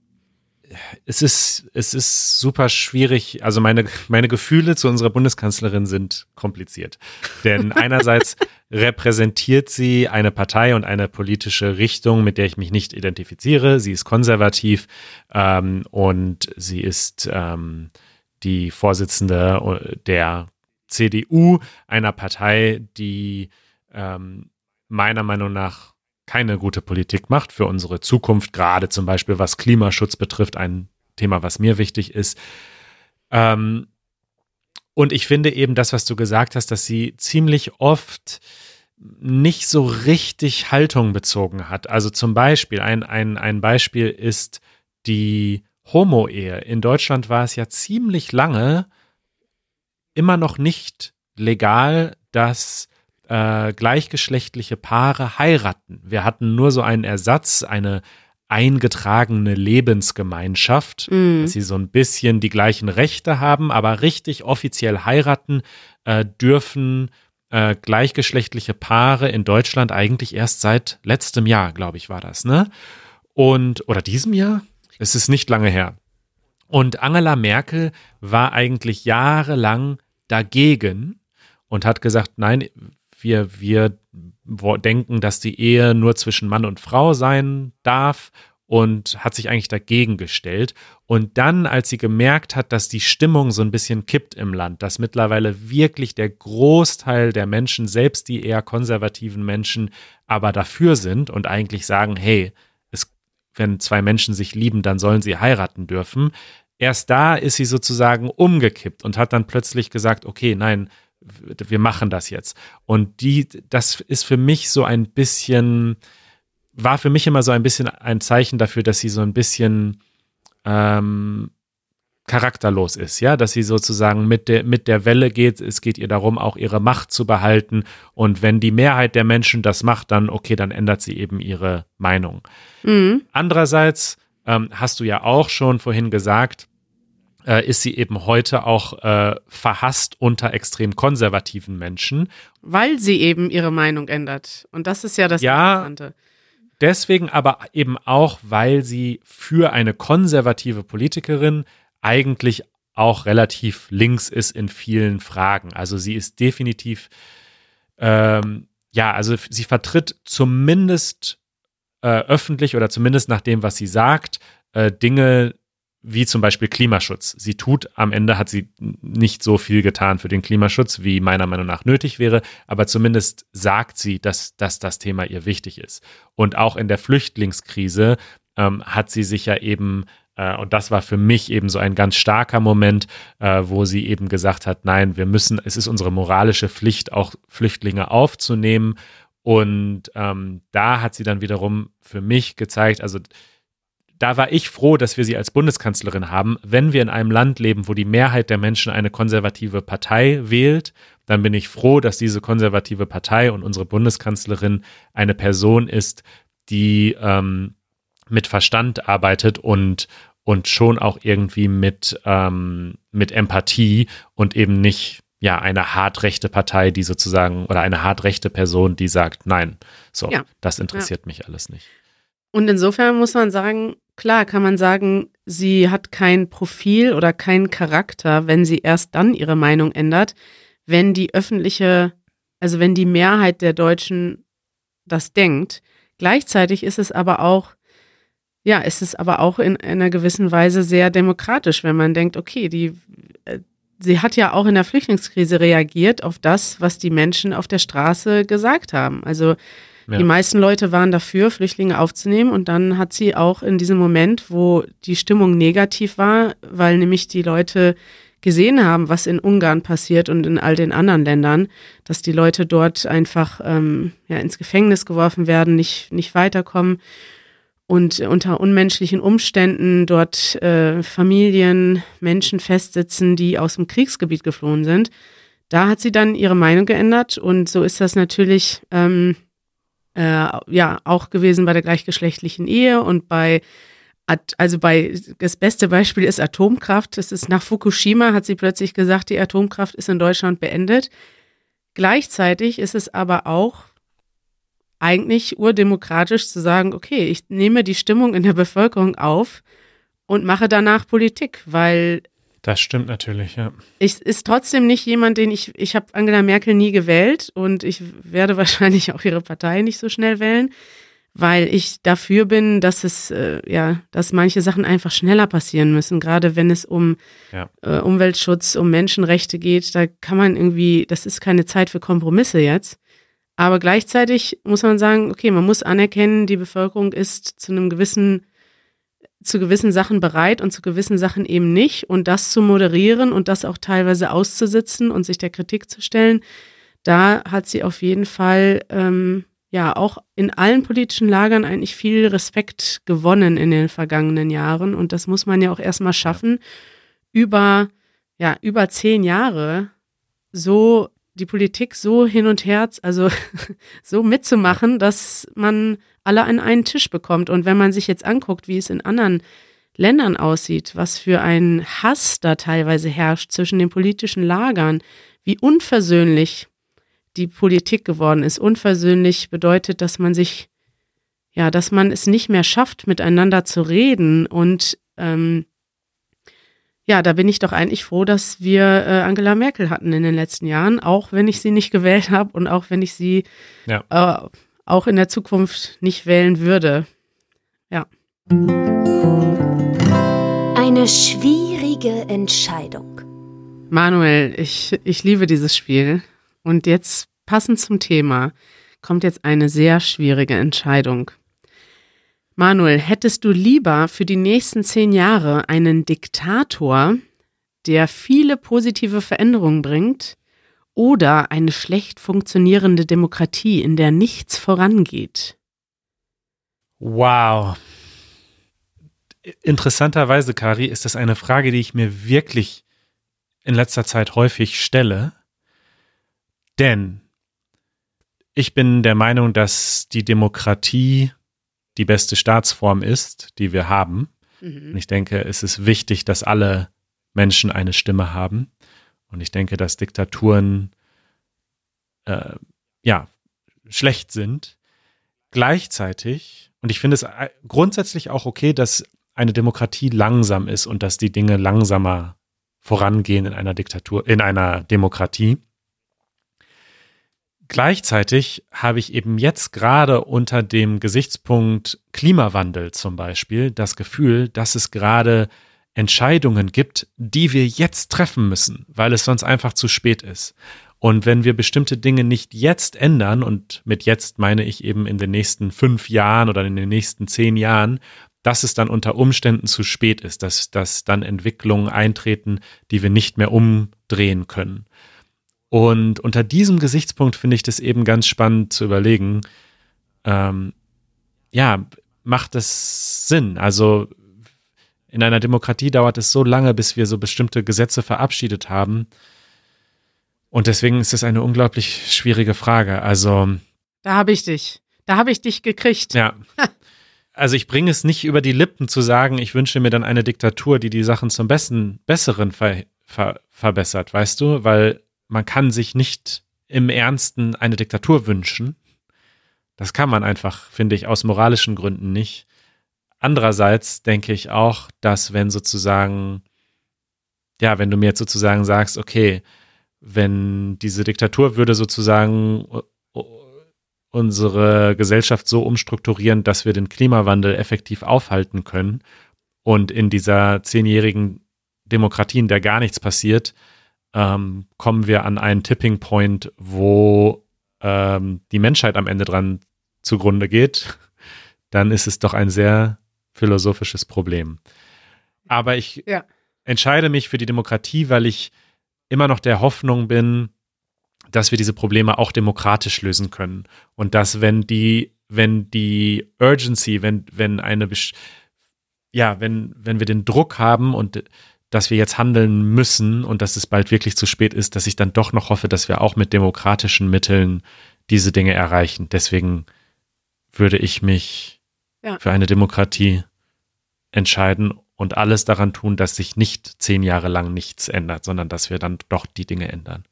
es ist, es ist super schwierig. Also meine, meine Gefühle zu unserer Bundeskanzlerin sind kompliziert. Denn einerseits repräsentiert sie eine Partei und eine politische Richtung, mit der ich mich nicht identifiziere. Sie ist konservativ ähm, und sie ist ähm, die Vorsitzende der CDU, einer Partei, die ähm, meiner Meinung nach keine gute Politik macht für unsere Zukunft, gerade zum Beispiel was Klimaschutz betrifft, ein Thema, was mir wichtig ist. Ähm, und ich finde eben das, was du gesagt hast, dass sie ziemlich oft nicht so richtig Haltung bezogen hat. Also zum Beispiel, ein, ein, ein Beispiel ist die Homo-Ehe. In Deutschland war es ja ziemlich lange immer noch nicht legal, dass äh, gleichgeschlechtliche Paare heiraten. Wir hatten nur so einen Ersatz, eine eingetragene Lebensgemeinschaft, mm. dass sie so ein bisschen die gleichen Rechte haben, aber richtig offiziell heiraten äh, dürfen äh, gleichgeschlechtliche Paare in Deutschland eigentlich erst seit letztem Jahr, glaube ich, war das, ne? Und, oder diesem Jahr? Es ist nicht lange her. Und Angela Merkel war eigentlich jahrelang dagegen und hat gesagt, nein, wir, wir denken, dass die Ehe nur zwischen Mann und Frau sein darf und hat sich eigentlich dagegen gestellt. Und dann, als sie gemerkt hat, dass die Stimmung so ein bisschen kippt im Land, dass mittlerweile wirklich der Großteil der Menschen, selbst die eher konservativen Menschen, aber dafür sind und eigentlich sagen, hey, es, wenn zwei Menschen sich lieben, dann sollen sie heiraten dürfen. Erst da ist sie sozusagen umgekippt und hat dann plötzlich gesagt, okay, nein, wir machen das jetzt. Und die, das ist für mich so ein bisschen, war für mich immer so ein bisschen ein Zeichen dafür, dass sie so ein bisschen ähm, charakterlos ist, ja, dass sie sozusagen mit der, mit der Welle geht. Es geht ihr darum, auch ihre Macht zu behalten. Und wenn die Mehrheit der Menschen das macht, dann, okay, dann ändert sie eben ihre Meinung. Mhm. Andererseits ähm, hast du ja auch schon vorhin gesagt, äh, ist sie eben heute auch äh, verhasst unter extrem konservativen Menschen. Weil sie eben ihre Meinung ändert. Und das ist ja das ja, Interessante. Deswegen aber eben auch, weil sie für eine konservative Politikerin eigentlich auch relativ links ist in vielen Fragen. Also sie ist definitiv, ähm, ja, also sie vertritt zumindest äh, öffentlich oder zumindest nach dem, was sie sagt, äh, Dinge, wie zum Beispiel Klimaschutz. Sie tut, am Ende hat sie nicht so viel getan für den Klimaschutz, wie meiner Meinung nach nötig wäre, aber zumindest sagt sie, dass, dass das Thema ihr wichtig ist. Und auch in der Flüchtlingskrise ähm, hat sie sich ja eben, äh, und das war für mich eben so ein ganz starker Moment, äh, wo sie eben gesagt hat, nein, wir müssen, es ist unsere moralische Pflicht, auch Flüchtlinge aufzunehmen. Und ähm, da hat sie dann wiederum für mich gezeigt, also da war ich froh, dass wir sie als Bundeskanzlerin haben. Wenn wir in einem Land leben, wo die Mehrheit der Menschen eine konservative Partei wählt, dann bin ich froh, dass diese konservative Partei und unsere Bundeskanzlerin eine Person ist, die ähm, mit Verstand arbeitet und, und schon auch irgendwie mit, ähm, mit Empathie und eben nicht ja eine hart rechte Partei, die sozusagen oder eine hart rechte Person, die sagt, nein, so, ja. das interessiert ja. mich alles nicht. Und insofern muss man sagen, klar kann man sagen, sie hat kein Profil oder keinen Charakter, wenn sie erst dann ihre Meinung ändert, wenn die öffentliche, also wenn die Mehrheit der Deutschen das denkt. Gleichzeitig ist es aber auch, ja, ist es aber auch in einer gewissen Weise sehr demokratisch, wenn man denkt, okay, die, äh, sie hat ja auch in der Flüchtlingskrise reagiert auf das, was die Menschen auf der Straße gesagt haben. Also ja. Die meisten Leute waren dafür, Flüchtlinge aufzunehmen und dann hat sie auch in diesem Moment, wo die Stimmung negativ war, weil nämlich die Leute gesehen haben, was in Ungarn passiert und in all den anderen Ländern, dass die Leute dort einfach ähm, ja, ins Gefängnis geworfen werden, nicht, nicht weiterkommen und unter unmenschlichen Umständen dort äh, Familien, Menschen festsitzen, die aus dem Kriegsgebiet geflohen sind. Da hat sie dann ihre Meinung geändert und so ist das natürlich ähm, äh, ja auch gewesen bei der gleichgeschlechtlichen Ehe und bei also bei das beste Beispiel ist Atomkraft. Das ist nach Fukushima hat sie plötzlich gesagt, die Atomkraft ist in Deutschland beendet. Gleichzeitig ist es aber auch eigentlich urdemokratisch zu sagen, okay, ich nehme die Stimmung in der Bevölkerung auf und mache danach Politik, weil das stimmt natürlich, ja. Ich ist trotzdem nicht jemand, den ich, ich habe Angela Merkel nie gewählt und ich werde wahrscheinlich auch ihre Partei nicht so schnell wählen, weil ich dafür bin, dass es, äh, ja, dass manche Sachen einfach schneller passieren müssen, gerade wenn es um ja. äh, Umweltschutz, um Menschenrechte geht, da kann man irgendwie, das ist keine Zeit für Kompromisse jetzt. Aber gleichzeitig muss man sagen, okay, man muss anerkennen, die Bevölkerung ist zu einem gewissen, zu gewissen Sachen bereit und zu gewissen Sachen eben nicht. Und das zu moderieren und das auch teilweise auszusitzen und sich der Kritik zu stellen, da hat sie auf jeden Fall ähm, ja auch in allen politischen Lagern eigentlich viel Respekt gewonnen in den vergangenen Jahren. Und das muss man ja auch erstmal schaffen, über, ja, über zehn Jahre so die Politik so hin und her, also so mitzumachen, dass man alle an einen Tisch bekommt. Und wenn man sich jetzt anguckt, wie es in anderen Ländern aussieht, was für ein Hass da teilweise herrscht zwischen den politischen Lagern, wie unversöhnlich die Politik geworden ist. Unversöhnlich bedeutet, dass man sich, ja, dass man es nicht mehr schafft, miteinander zu reden und ähm, ja, da bin ich doch eigentlich froh, dass wir äh, Angela Merkel hatten in den letzten Jahren, auch wenn ich sie nicht gewählt habe und auch wenn ich sie ja. äh, auch in der Zukunft nicht wählen würde. Ja. Eine schwierige Entscheidung. Manuel, ich, ich liebe dieses Spiel. Und jetzt passend zum Thema kommt jetzt eine sehr schwierige Entscheidung. Manuel, hättest du lieber für die nächsten zehn Jahre einen Diktator, der viele positive Veränderungen bringt, oder eine schlecht funktionierende Demokratie, in der nichts vorangeht? Wow. Interessanterweise, Kari, ist das eine Frage, die ich mir wirklich in letzter Zeit häufig stelle. Denn ich bin der Meinung, dass die Demokratie die beste Staatsform ist, die wir haben. Mhm. Und ich denke, es ist wichtig, dass alle Menschen eine Stimme haben. Und ich denke, dass Diktaturen äh, ja schlecht sind. Gleichzeitig, und ich finde es grundsätzlich auch okay, dass eine Demokratie langsam ist und dass die Dinge langsamer vorangehen in einer Diktatur, in einer Demokratie. Gleichzeitig habe ich eben jetzt gerade unter dem Gesichtspunkt Klimawandel zum Beispiel das Gefühl, dass es gerade Entscheidungen gibt, die wir jetzt treffen müssen, weil es sonst einfach zu spät ist. Und wenn wir bestimmte Dinge nicht jetzt ändern, und mit jetzt meine ich eben in den nächsten fünf Jahren oder in den nächsten zehn Jahren, dass es dann unter Umständen zu spät ist, dass, dass dann Entwicklungen eintreten, die wir nicht mehr umdrehen können. Und unter diesem Gesichtspunkt finde ich das eben ganz spannend zu überlegen, ähm, ja, macht es Sinn? Also in einer Demokratie dauert es so lange, bis wir so bestimmte Gesetze verabschiedet haben. Und deswegen ist es eine unglaublich schwierige Frage. Also. Da habe ich dich. Da habe ich dich gekriegt. Ja. Also ich bringe es nicht über die Lippen zu sagen, ich wünsche mir dann eine Diktatur, die die Sachen zum Besten, Besseren ver, ver, verbessert, weißt du? Weil man kann sich nicht im Ernsten eine Diktatur wünschen. Das kann man einfach, finde ich, aus moralischen Gründen nicht. Andererseits denke ich auch, dass wenn sozusagen, ja, wenn du mir jetzt sozusagen sagst, okay, wenn diese Diktatur würde sozusagen unsere Gesellschaft so umstrukturieren, dass wir den Klimawandel effektiv aufhalten können und in dieser zehnjährigen Demokratie, in der gar nichts passiert, ähm, kommen wir an einen Tipping Point, wo ähm, die Menschheit am Ende dran zugrunde geht, dann ist es doch ein sehr philosophisches Problem. Aber ich ja. entscheide mich für die Demokratie, weil ich immer noch der Hoffnung bin, dass wir diese Probleme auch demokratisch lösen können. Und dass, wenn die, wenn die Urgency, wenn, wenn eine, ja, wenn, wenn wir den Druck haben und dass wir jetzt handeln müssen und dass es bald wirklich zu spät ist, dass ich dann doch noch hoffe, dass wir auch mit demokratischen Mitteln diese Dinge erreichen. Deswegen würde ich mich ja. für eine Demokratie entscheiden und alles daran tun, dass sich nicht zehn Jahre lang nichts ändert, sondern dass wir dann doch die Dinge ändern.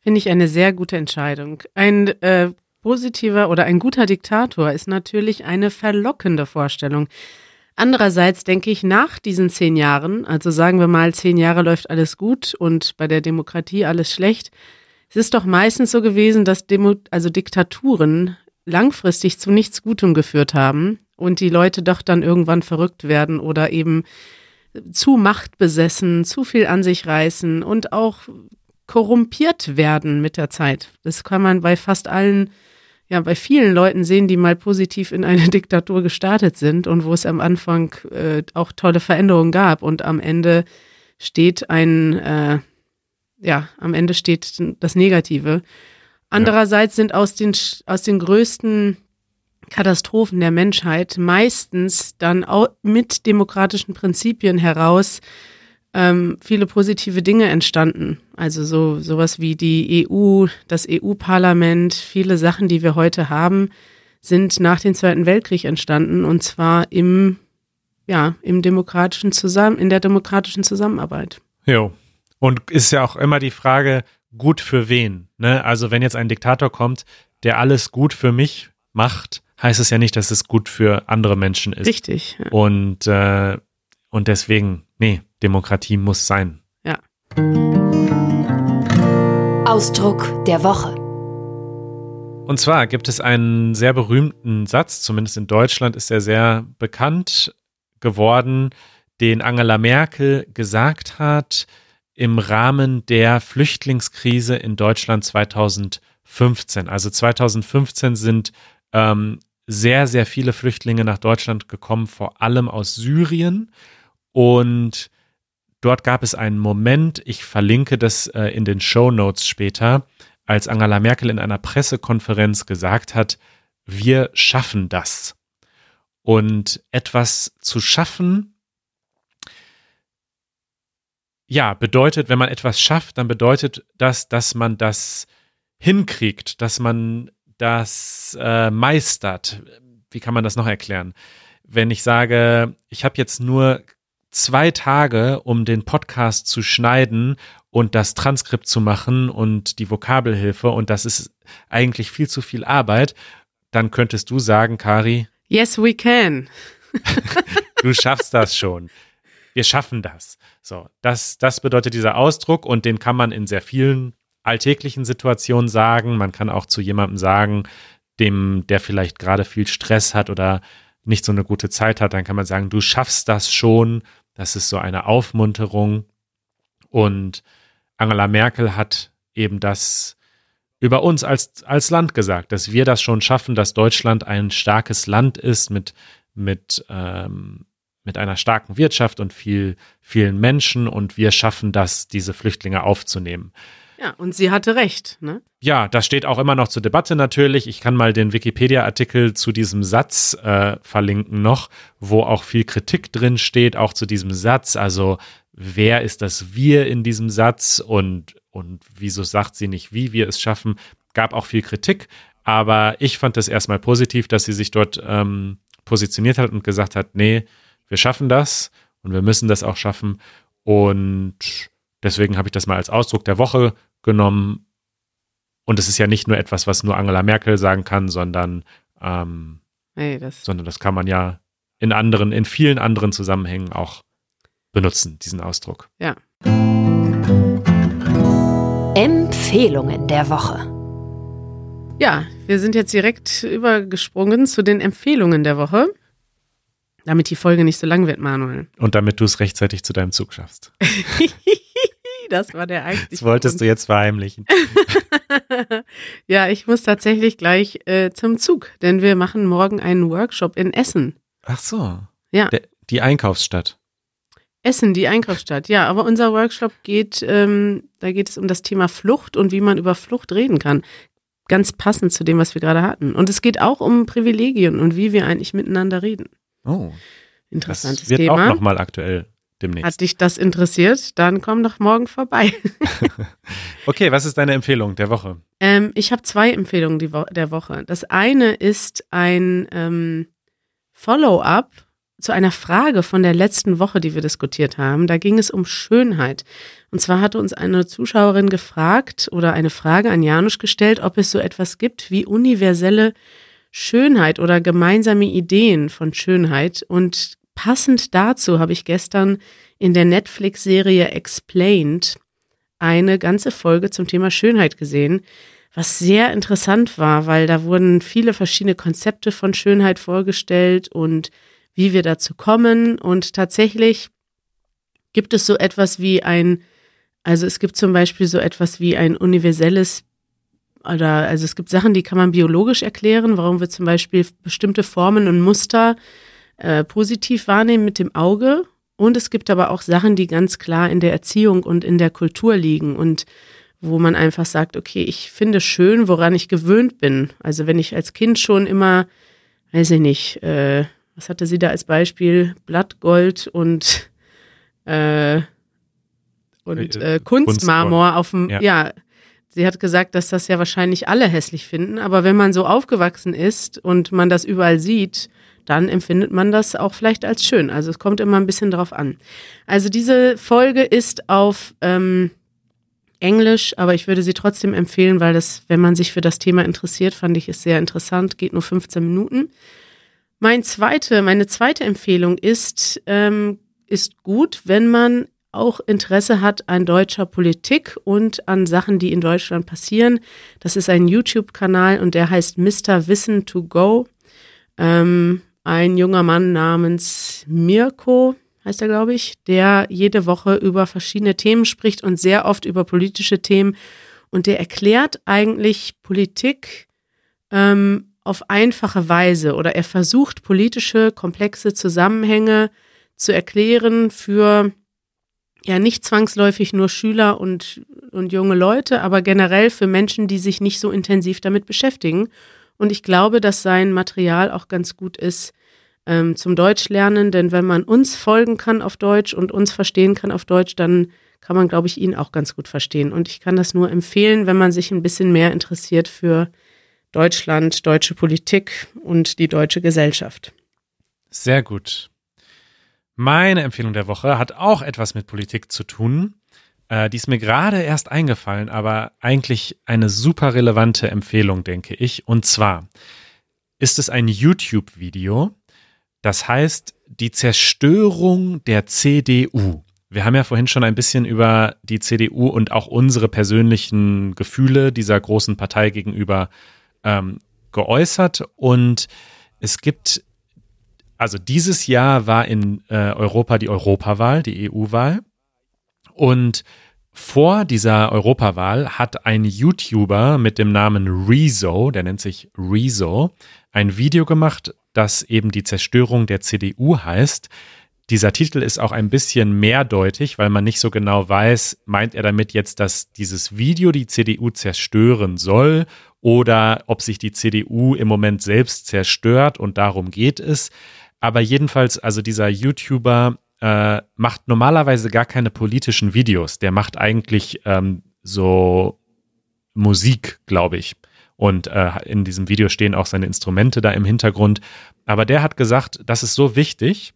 Finde ich eine sehr gute Entscheidung. Ein äh, positiver oder ein guter Diktator ist natürlich eine verlockende Vorstellung. Andererseits denke ich, nach diesen zehn Jahren, also sagen wir mal, zehn Jahre läuft alles gut und bei der Demokratie alles schlecht, es ist doch meistens so gewesen, dass Demo also Diktaturen langfristig zu nichts Gutem geführt haben und die Leute doch dann irgendwann verrückt werden oder eben zu machtbesessen, zu viel an sich reißen und auch korrumpiert werden mit der Zeit. Das kann man bei fast allen, ja, bei vielen Leuten sehen, die mal positiv in eine Diktatur gestartet sind und wo es am Anfang äh, auch tolle Veränderungen gab und am Ende steht ein, äh, ja, am Ende steht das Negative. Andererseits sind aus den, aus den größten Katastrophen der Menschheit meistens dann auch mit demokratischen Prinzipien heraus ähm, viele positive Dinge entstanden. Also so sowas wie die EU, das EU-Parlament, viele Sachen, die wir heute haben, sind nach dem Zweiten Weltkrieg entstanden und zwar im ja im demokratischen Zusammen in der demokratischen Zusammenarbeit. Jo. Und ist ja auch immer die Frage, gut für wen? Ne? Also wenn jetzt ein Diktator kommt, der alles gut für mich macht, heißt es ja nicht, dass es gut für andere Menschen ist. Richtig. Ja. Und, äh, und deswegen, nee, Demokratie muss sein. Ja. Ausdruck der Woche. Und zwar gibt es einen sehr berühmten Satz, zumindest in Deutschland ist er sehr bekannt geworden, den Angela Merkel gesagt hat im Rahmen der Flüchtlingskrise in Deutschland 2015. Also 2015 sind ähm, sehr, sehr viele Flüchtlinge nach Deutschland gekommen, vor allem aus Syrien. Und dort gab es einen Moment, ich verlinke das äh, in den Show Notes später, als Angela Merkel in einer Pressekonferenz gesagt hat, wir schaffen das. Und etwas zu schaffen, ja, bedeutet, wenn man etwas schafft, dann bedeutet das, dass man das hinkriegt, dass man das äh, meistert. Wie kann man das noch erklären? Wenn ich sage, ich habe jetzt nur zwei Tage, um den Podcast zu schneiden und das Transkript zu machen und die Vokabelhilfe und das ist eigentlich viel zu viel Arbeit, dann könntest du sagen, Kari. Yes, we can. du schaffst das schon. Wir schaffen das. So, das, das bedeutet dieser Ausdruck und den kann man in sehr vielen alltäglichen Situationen sagen. Man kann auch zu jemandem sagen, dem, der vielleicht gerade viel Stress hat oder nicht so eine gute Zeit hat, dann kann man sagen, du schaffst das schon. Das ist so eine Aufmunterung. Und Angela Merkel hat eben das über uns als, als Land gesagt, dass wir das schon schaffen, dass Deutschland ein starkes Land ist mit, mit, ähm, mit einer starken Wirtschaft und viel, vielen Menschen und wir schaffen das, diese Flüchtlinge aufzunehmen. Ja, und sie hatte recht, ne? Ja, das steht auch immer noch zur Debatte natürlich. Ich kann mal den Wikipedia-Artikel zu diesem Satz äh, verlinken noch, wo auch viel Kritik drin steht, auch zu diesem Satz. Also, wer ist das Wir in diesem Satz und, und wieso sagt sie nicht, wie wir es schaffen? Gab auch viel Kritik, aber ich fand es erstmal positiv, dass sie sich dort ähm, positioniert hat und gesagt hat, nee, wir schaffen das und wir müssen das auch schaffen. Und deswegen habe ich das mal als Ausdruck der Woche genommen. Und es ist ja nicht nur etwas, was nur Angela Merkel sagen kann, sondern, ähm, hey, das sondern das kann man ja in anderen, in vielen anderen Zusammenhängen auch benutzen, diesen Ausdruck. Ja. Empfehlungen der Woche. Ja, wir sind jetzt direkt übergesprungen zu den Empfehlungen der Woche. Damit die Folge nicht so lang wird, Manuel. Und damit du es rechtzeitig zu deinem Zug schaffst. das war der eigentlich. Das wolltest Grund. du jetzt verheimlichen. ja, ich muss tatsächlich gleich äh, zum Zug, denn wir machen morgen einen Workshop in Essen. Ach so. Ja. Der, die Einkaufsstadt. Essen, die Einkaufsstadt, ja. Aber unser Workshop geht, ähm, da geht es um das Thema Flucht und wie man über Flucht reden kann. Ganz passend zu dem, was wir gerade hatten. Und es geht auch um Privilegien und wie wir eigentlich miteinander reden. Oh. Interessantes das wird Thema. auch nochmal aktuell demnächst. Hat dich das interessiert? Dann komm doch morgen vorbei. okay, was ist deine Empfehlung der Woche? Ähm, ich habe zwei Empfehlungen Wo der Woche. Das eine ist ein ähm, Follow-up zu einer Frage von der letzten Woche, die wir diskutiert haben. Da ging es um Schönheit. Und zwar hatte uns eine Zuschauerin gefragt oder eine Frage an Janusz gestellt, ob es so etwas gibt wie universelle Schönheit oder gemeinsame Ideen von Schönheit. Und passend dazu habe ich gestern in der Netflix-Serie Explained eine ganze Folge zum Thema Schönheit gesehen, was sehr interessant war, weil da wurden viele verschiedene Konzepte von Schönheit vorgestellt und wie wir dazu kommen. Und tatsächlich gibt es so etwas wie ein, also es gibt zum Beispiel so etwas wie ein universelles oder also es gibt Sachen, die kann man biologisch erklären, warum wir zum Beispiel bestimmte Formen und Muster äh, positiv wahrnehmen mit dem Auge. Und es gibt aber auch Sachen, die ganz klar in der Erziehung und in der Kultur liegen und wo man einfach sagt, okay, ich finde schön, woran ich gewöhnt bin. Also wenn ich als Kind schon immer, weiß ich nicht, äh, was hatte sie da als Beispiel? Blattgold und, äh, und äh, äh Kunstmarmor auf dem, ja. ja. Sie hat gesagt, dass das ja wahrscheinlich alle hässlich finden, aber wenn man so aufgewachsen ist und man das überall sieht, dann empfindet man das auch vielleicht als schön. Also es kommt immer ein bisschen drauf an. Also diese Folge ist auf ähm, Englisch, aber ich würde sie trotzdem empfehlen, weil das, wenn man sich für das Thema interessiert, fand ich es sehr interessant, geht nur 15 Minuten. Mein zweite, meine zweite Empfehlung ist, ähm, ist gut, wenn man auch Interesse hat an deutscher Politik und an Sachen, die in Deutschland passieren. Das ist ein YouTube-Kanal und der heißt Mr. Wissen to Go. Ähm, ein junger Mann namens Mirko, heißt er, glaube ich, der jede Woche über verschiedene Themen spricht und sehr oft über politische Themen. Und der erklärt eigentlich Politik ähm, auf einfache Weise oder er versucht politische komplexe Zusammenhänge zu erklären für ja nicht zwangsläufig nur Schüler und, und junge Leute, aber generell für Menschen, die sich nicht so intensiv damit beschäftigen. Und ich glaube, dass sein Material auch ganz gut ist ähm, zum Deutschlernen, denn wenn man uns folgen kann auf Deutsch und uns verstehen kann auf Deutsch, dann kann man, glaube ich, ihn auch ganz gut verstehen. Und ich kann das nur empfehlen, wenn man sich ein bisschen mehr interessiert für Deutschland, deutsche Politik und die deutsche Gesellschaft. Sehr gut. Meine Empfehlung der Woche hat auch etwas mit Politik zu tun. Äh, die ist mir gerade erst eingefallen, aber eigentlich eine super relevante Empfehlung, denke ich. Und zwar ist es ein YouTube-Video, das heißt Die Zerstörung der CDU. Wir haben ja vorhin schon ein bisschen über die CDU und auch unsere persönlichen Gefühle dieser großen Partei gegenüber ähm, geäußert und es gibt, also dieses Jahr war in äh, Europa die Europawahl, die EU-Wahl und vor dieser Europawahl hat ein YouTuber mit dem Namen Rezo, der nennt sich Rezo, ein Video gemacht, das eben die Zerstörung der CDU heißt. Dieser Titel ist auch ein bisschen mehrdeutig, weil man nicht so genau weiß, meint er damit jetzt, dass dieses Video die CDU zerstören soll oder ob sich die CDU im Moment selbst zerstört und darum geht es. Aber jedenfalls, also dieser YouTuber äh, macht normalerweise gar keine politischen Videos. Der macht eigentlich ähm, so Musik, glaube ich. Und äh, in diesem Video stehen auch seine Instrumente da im Hintergrund. Aber der hat gesagt, das ist so wichtig.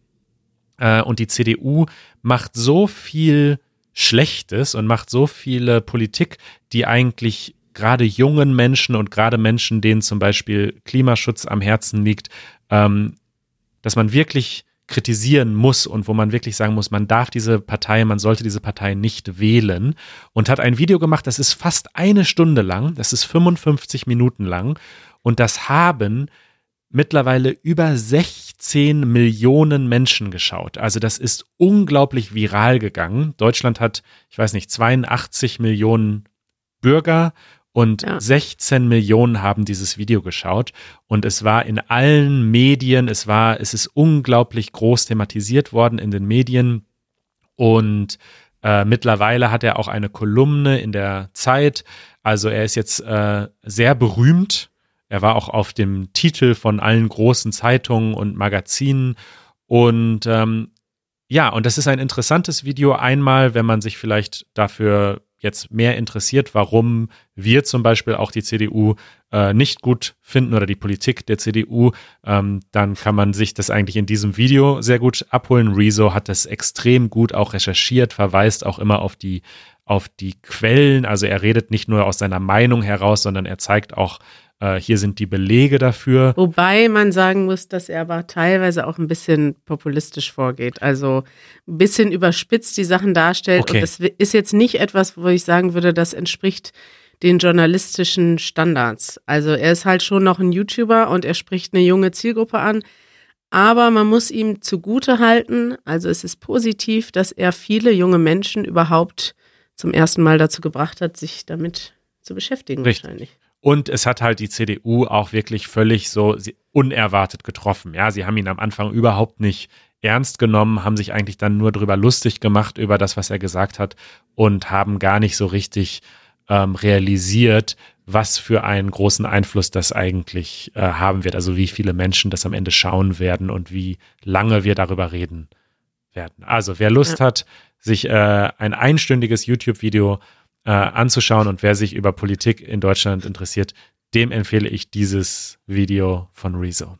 Äh, und die CDU macht so viel Schlechtes und macht so viele Politik, die eigentlich gerade jungen Menschen und gerade Menschen, denen zum Beispiel Klimaschutz am Herzen liegt, ähm, dass man wirklich kritisieren muss und wo man wirklich sagen muss, man darf diese Partei, man sollte diese Partei nicht wählen und hat ein Video gemacht, das ist fast eine Stunde lang, das ist 55 Minuten lang und das haben mittlerweile über 16 Millionen Menschen geschaut. Also das ist unglaublich viral gegangen. Deutschland hat, ich weiß nicht, 82 Millionen Bürger und ja. 16 Millionen haben dieses Video geschaut. Und es war in allen Medien, es war, es ist unglaublich groß thematisiert worden in den Medien. Und äh, mittlerweile hat er auch eine Kolumne in der Zeit. Also er ist jetzt äh, sehr berühmt. Er war auch auf dem Titel von allen großen Zeitungen und Magazinen. Und ähm, ja, und das ist ein interessantes Video. Einmal, wenn man sich vielleicht dafür jetzt mehr interessiert, warum wir zum Beispiel auch die CDU äh, nicht gut finden oder die Politik der CDU, ähm, dann kann man sich das eigentlich in diesem Video sehr gut abholen. Rezo hat das extrem gut auch recherchiert, verweist auch immer auf die auf die Quellen. Also er redet nicht nur aus seiner Meinung heraus, sondern er zeigt auch, äh, hier sind die Belege dafür. Wobei man sagen muss, dass er aber teilweise auch ein bisschen populistisch vorgeht. Also ein bisschen überspitzt die Sachen darstellt. Okay. Und das ist jetzt nicht etwas, wo ich sagen würde, das entspricht den journalistischen Standards. Also er ist halt schon noch ein YouTuber und er spricht eine junge Zielgruppe an. Aber man muss ihm zugute halten, also es ist positiv, dass er viele junge Menschen überhaupt zum ersten Mal dazu gebracht hat, sich damit zu beschäftigen Richtig. wahrscheinlich. Und es hat halt die CDU auch wirklich völlig so unerwartet getroffen. Ja, sie haben ihn am Anfang überhaupt nicht ernst genommen, haben sich eigentlich dann nur drüber lustig gemacht über das, was er gesagt hat und haben gar nicht so richtig ähm, realisiert, was für einen großen Einfluss das eigentlich äh, haben wird. Also wie viele Menschen das am Ende schauen werden und wie lange wir darüber reden werden. Also wer Lust hat, sich äh, ein einstündiges YouTube-Video äh, anzuschauen und wer sich über Politik in Deutschland interessiert, dem empfehle ich dieses Video von Rezo.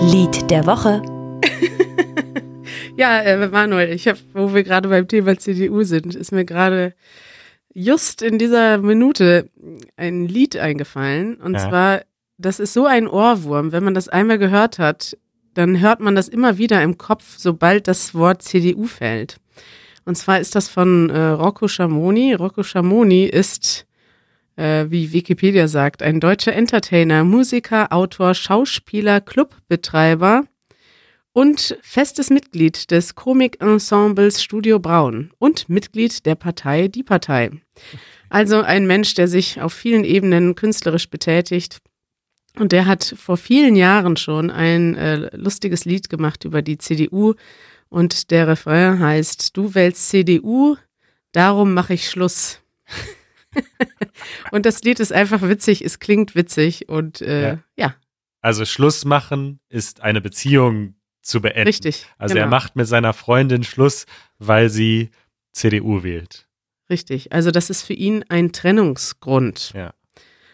Lied der Woche. Ja, äh, Manuel, ich habe, wo wir gerade beim Thema CDU sind, ist mir gerade just in dieser Minute ein Lied eingefallen. Und Ja. zwar, das ist so ein Ohrwurm, wenn man das einmal gehört hat, dann hört man das immer wieder im Kopf, sobald das Wort CDU fällt. Und zwar ist das von äh, Rocco Schamoni. Rocco Schamoni ist, äh, wie Wikipedia sagt, ein deutscher Entertainer, Musiker, Autor, Schauspieler, Clubbetreiber und festes Mitglied des Komikensembles Studio Braun und Mitglied der Partei Die Partei. Also ein Mensch, der sich auf vielen Ebenen künstlerisch betätigt. Und der hat vor vielen Jahren schon ein äh, lustiges Lied gemacht über die CDU. Und der Refrain heißt, du wählst CDU, darum mache ich Schluss. und das Lied ist einfach witzig, es klingt witzig und äh, Ja. ja. Also Schluss machen ist eine Beziehung zu beenden. richtig. Also genau. er macht mit seiner Freundin Schluss, weil sie CDU wählt. Richtig. Also das ist für ihn ein Trennungsgrund.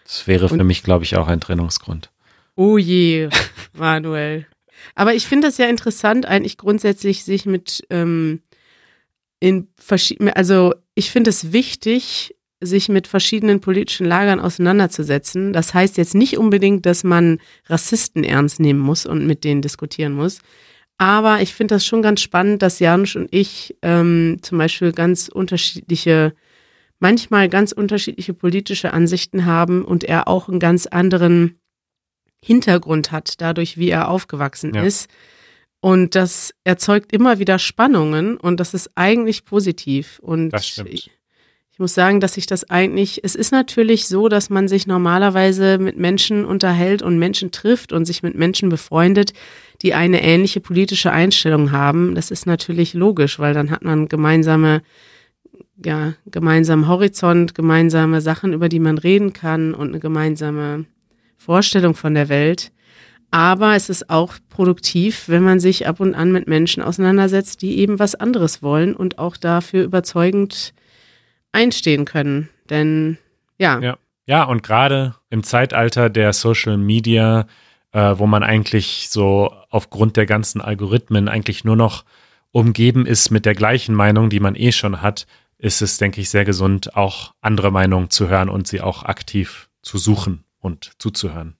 Das wäre für Und- mich, glaube ich, auch ein Trennungsgrund. Oh je, Manuel. Aber ich finde das ja interessant, eigentlich grundsätzlich sich mit ähm, in verschiedenen, also ich finde es wichtig, sich mit verschiedenen politischen Lagern auseinanderzusetzen. Das heißt jetzt nicht unbedingt, dass man Rassisten ernst nehmen muss und mit denen diskutieren muss. Aber ich finde das schon ganz spannend, dass Janusz und ich ähm, zum Beispiel ganz unterschiedliche, manchmal ganz unterschiedliche politische Ansichten haben und er auch einen ganz anderen Hintergrund hat, dadurch, wie er aufgewachsen Ja. ist. Und das erzeugt immer wieder Spannungen und das ist eigentlich positiv. Und Das stimmt. Ich, ich muss sagen, dass sich das eigentlich, es ist natürlich so, dass man sich normalerweise mit Menschen unterhält und Menschen trifft und sich mit Menschen befreundet, die eine ähnliche politische Einstellung haben. Das ist natürlich logisch, weil dann hat man gemeinsame, ja, gemeinsamen Horizont, gemeinsame Sachen, über die man reden kann und eine gemeinsame Vorstellung von der Welt. Aber es ist auch produktiv, wenn man sich ab und an mit Menschen auseinandersetzt, die eben was anderes wollen und auch dafür überzeugend einstehen können. Denn ja, Ja. Ja, und gerade im Zeitalter der Social Media, äh, wo man eigentlich so aufgrund der ganzen Algorithmen eigentlich nur noch umgeben ist mit der gleichen Meinung, die man eh schon hat, ist es, denke ich, sehr gesund, auch andere Meinungen zu hören und sie auch aktiv zu suchen und zuzuhören.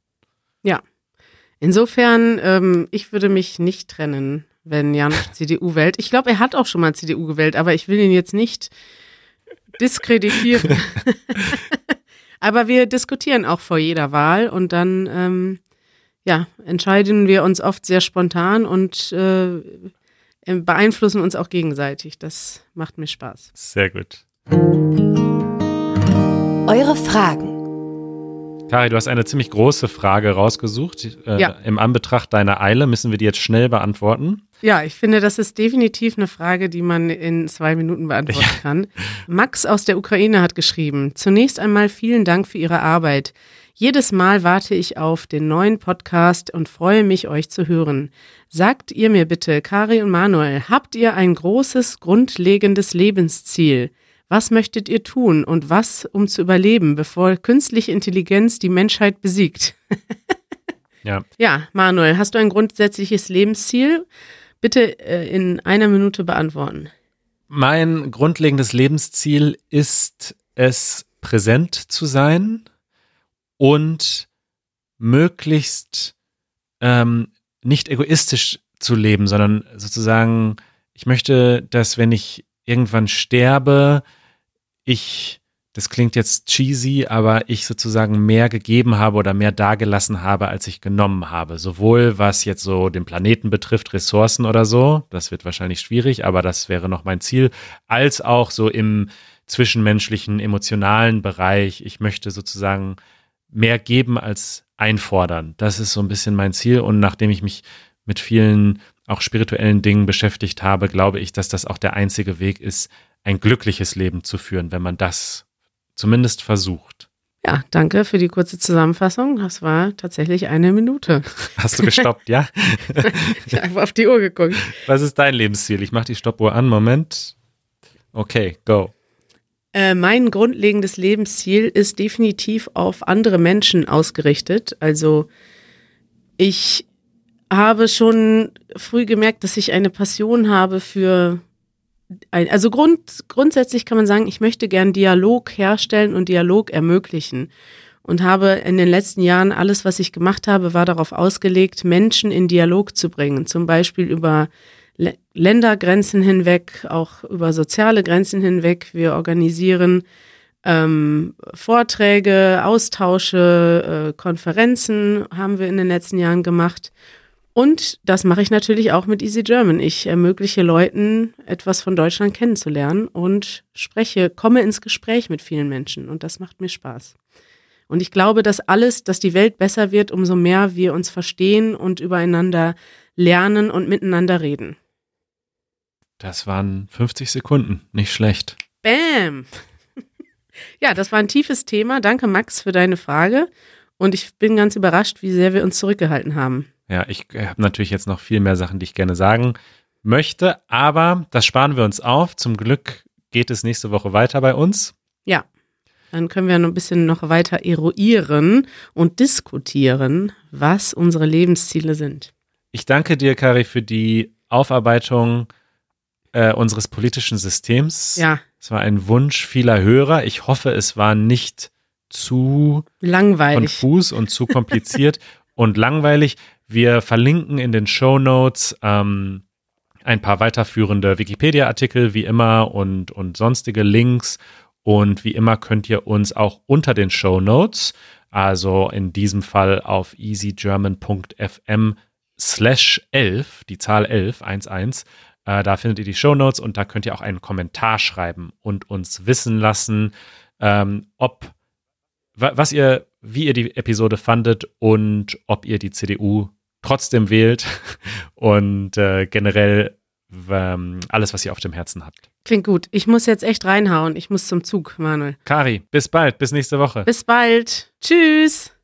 insofern, ähm, ich würde mich nicht trennen, wenn Jan CDU wählt. Ich glaube, er hat auch schon mal CDU gewählt, aber ich will ihn jetzt nicht diskreditieren. aber wir diskutieren auch vor jeder Wahl und dann ähm, ja, entscheiden wir uns oft sehr spontan und äh, beeinflussen uns auch gegenseitig. Das macht mir Spaß. Sehr gut. Eure Fragen. Kari, du hast eine ziemlich große Frage rausgesucht. Äh, Ja. Im Anbetracht deiner Eile müssen wir die jetzt schnell beantworten. Ja, ich finde, das ist definitiv eine Frage, die man in zwei Minuten beantworten kann. Max aus der Ukraine hat geschrieben, zunächst einmal vielen Dank für Ihre Arbeit. Jedes Mal warte ich auf den neuen Podcast und freue mich, euch zu hören. Sagt ihr mir bitte, Kari und Manuel, habt ihr ein großes, grundlegendes Lebensziel? Was möchtet ihr tun und was, um zu überleben, bevor künstliche Intelligenz die Menschheit besiegt? Ja. Ja, Manuel, hast du ein grundsätzliches Lebensziel? Bitte äh, in einer Minute beantworten. Mein grundlegendes Lebensziel ist es, präsent zu sein und möglichst ähm, nicht egoistisch zu leben, sondern sozusagen, ich möchte, dass wenn ich irgendwann sterbe, ich, das klingt jetzt cheesy, aber ich sozusagen mehr gegeben habe oder mehr dagelassen habe, als ich genommen habe. Sowohl was jetzt so den Planeten betrifft, Ressourcen oder so, das wird wahrscheinlich schwierig, aber das wäre noch mein Ziel, als auch so im zwischenmenschlichen, emotionalen Bereich. Ich möchte sozusagen mehr geben als einfordern. Das ist so ein bisschen mein Ziel. Und nachdem ich mich mit vielen auch spirituellen Dingen beschäftigt habe, glaube ich, dass das auch der einzige Weg ist, ein glückliches Leben zu führen, wenn man das zumindest versucht. Ja, danke für die kurze Zusammenfassung. Das war tatsächlich eine Minute. Hast du gestoppt, ja? ich habe einfach auf die Uhr geguckt. Was ist dein Lebensziel? Ich mache die Stoppuhr an. Moment. Okay, go. Äh, mein grundlegendes Lebensziel ist definitiv auf andere Menschen ausgerichtet. Also ich habe schon früh gemerkt, dass ich eine Passion habe für also grund, grundsätzlich kann man sagen, ich möchte gern Dialog herstellen und Dialog ermöglichen und habe in den letzten Jahren alles, was ich gemacht habe, war darauf ausgelegt, Menschen in Dialog zu bringen, zum Beispiel über Ländergrenzen hinweg, auch über soziale Grenzen hinweg. Wir organisieren ähm, Vorträge, Austausche, äh, Konferenzen haben wir in den letzten Jahren gemacht. Und das mache ich natürlich auch mit Easy German. Ich ermögliche Leuten, etwas von Deutschland kennenzulernen und spreche, komme ins Gespräch mit vielen Menschen. Und das macht mir Spaß. Und ich glaube, dass alles, dass die Welt besser wird, umso mehr wir uns verstehen und übereinander lernen und miteinander reden. Das waren 50 Sekunden, nicht schlecht. Bam! Ja, das war ein tiefes Thema. Danke, Max, für deine Frage. Und ich bin ganz überrascht, wie sehr wir uns zurückgehalten haben. Ja, ich habe natürlich jetzt noch viel mehr Sachen, die ich gerne sagen möchte, aber das sparen wir uns auf. Zum Glück geht es nächste Woche weiter bei uns. Ja, dann können wir noch ein bisschen noch weiter eruieren und diskutieren, was unsere Lebensziele sind. Ich danke dir, Kari, für die Aufarbeitung äh, unseres politischen Systems. Ja. Es war ein Wunsch vieler Hörer. Ich hoffe, es war nicht zu langweilig. konfus und zu kompliziert und langweilig. Wir verlinken in den Show Notes ähm, ein paar weiterführende Wikipedia-Artikel wie immer und, und sonstige Links. Und wie immer könnt ihr uns auch unter den Show Notes, also in diesem Fall auf easygerman.fm slash 11, die Zahl 11, 11, äh, da findet ihr die Show Notes und da könnt ihr auch einen Kommentar schreiben und uns wissen lassen, ähm, ob, was ihr, wie ihr die Episode fandet und ob ihr die CDU trotzdem wählt und äh, generell ähm, alles, was ihr auf dem Herzen habt. Klingt gut. Ich muss jetzt echt reinhauen. Ich muss zum Zug, Manuel. Kari, bis bald. Bis nächste Woche. Bis bald. Tschüss.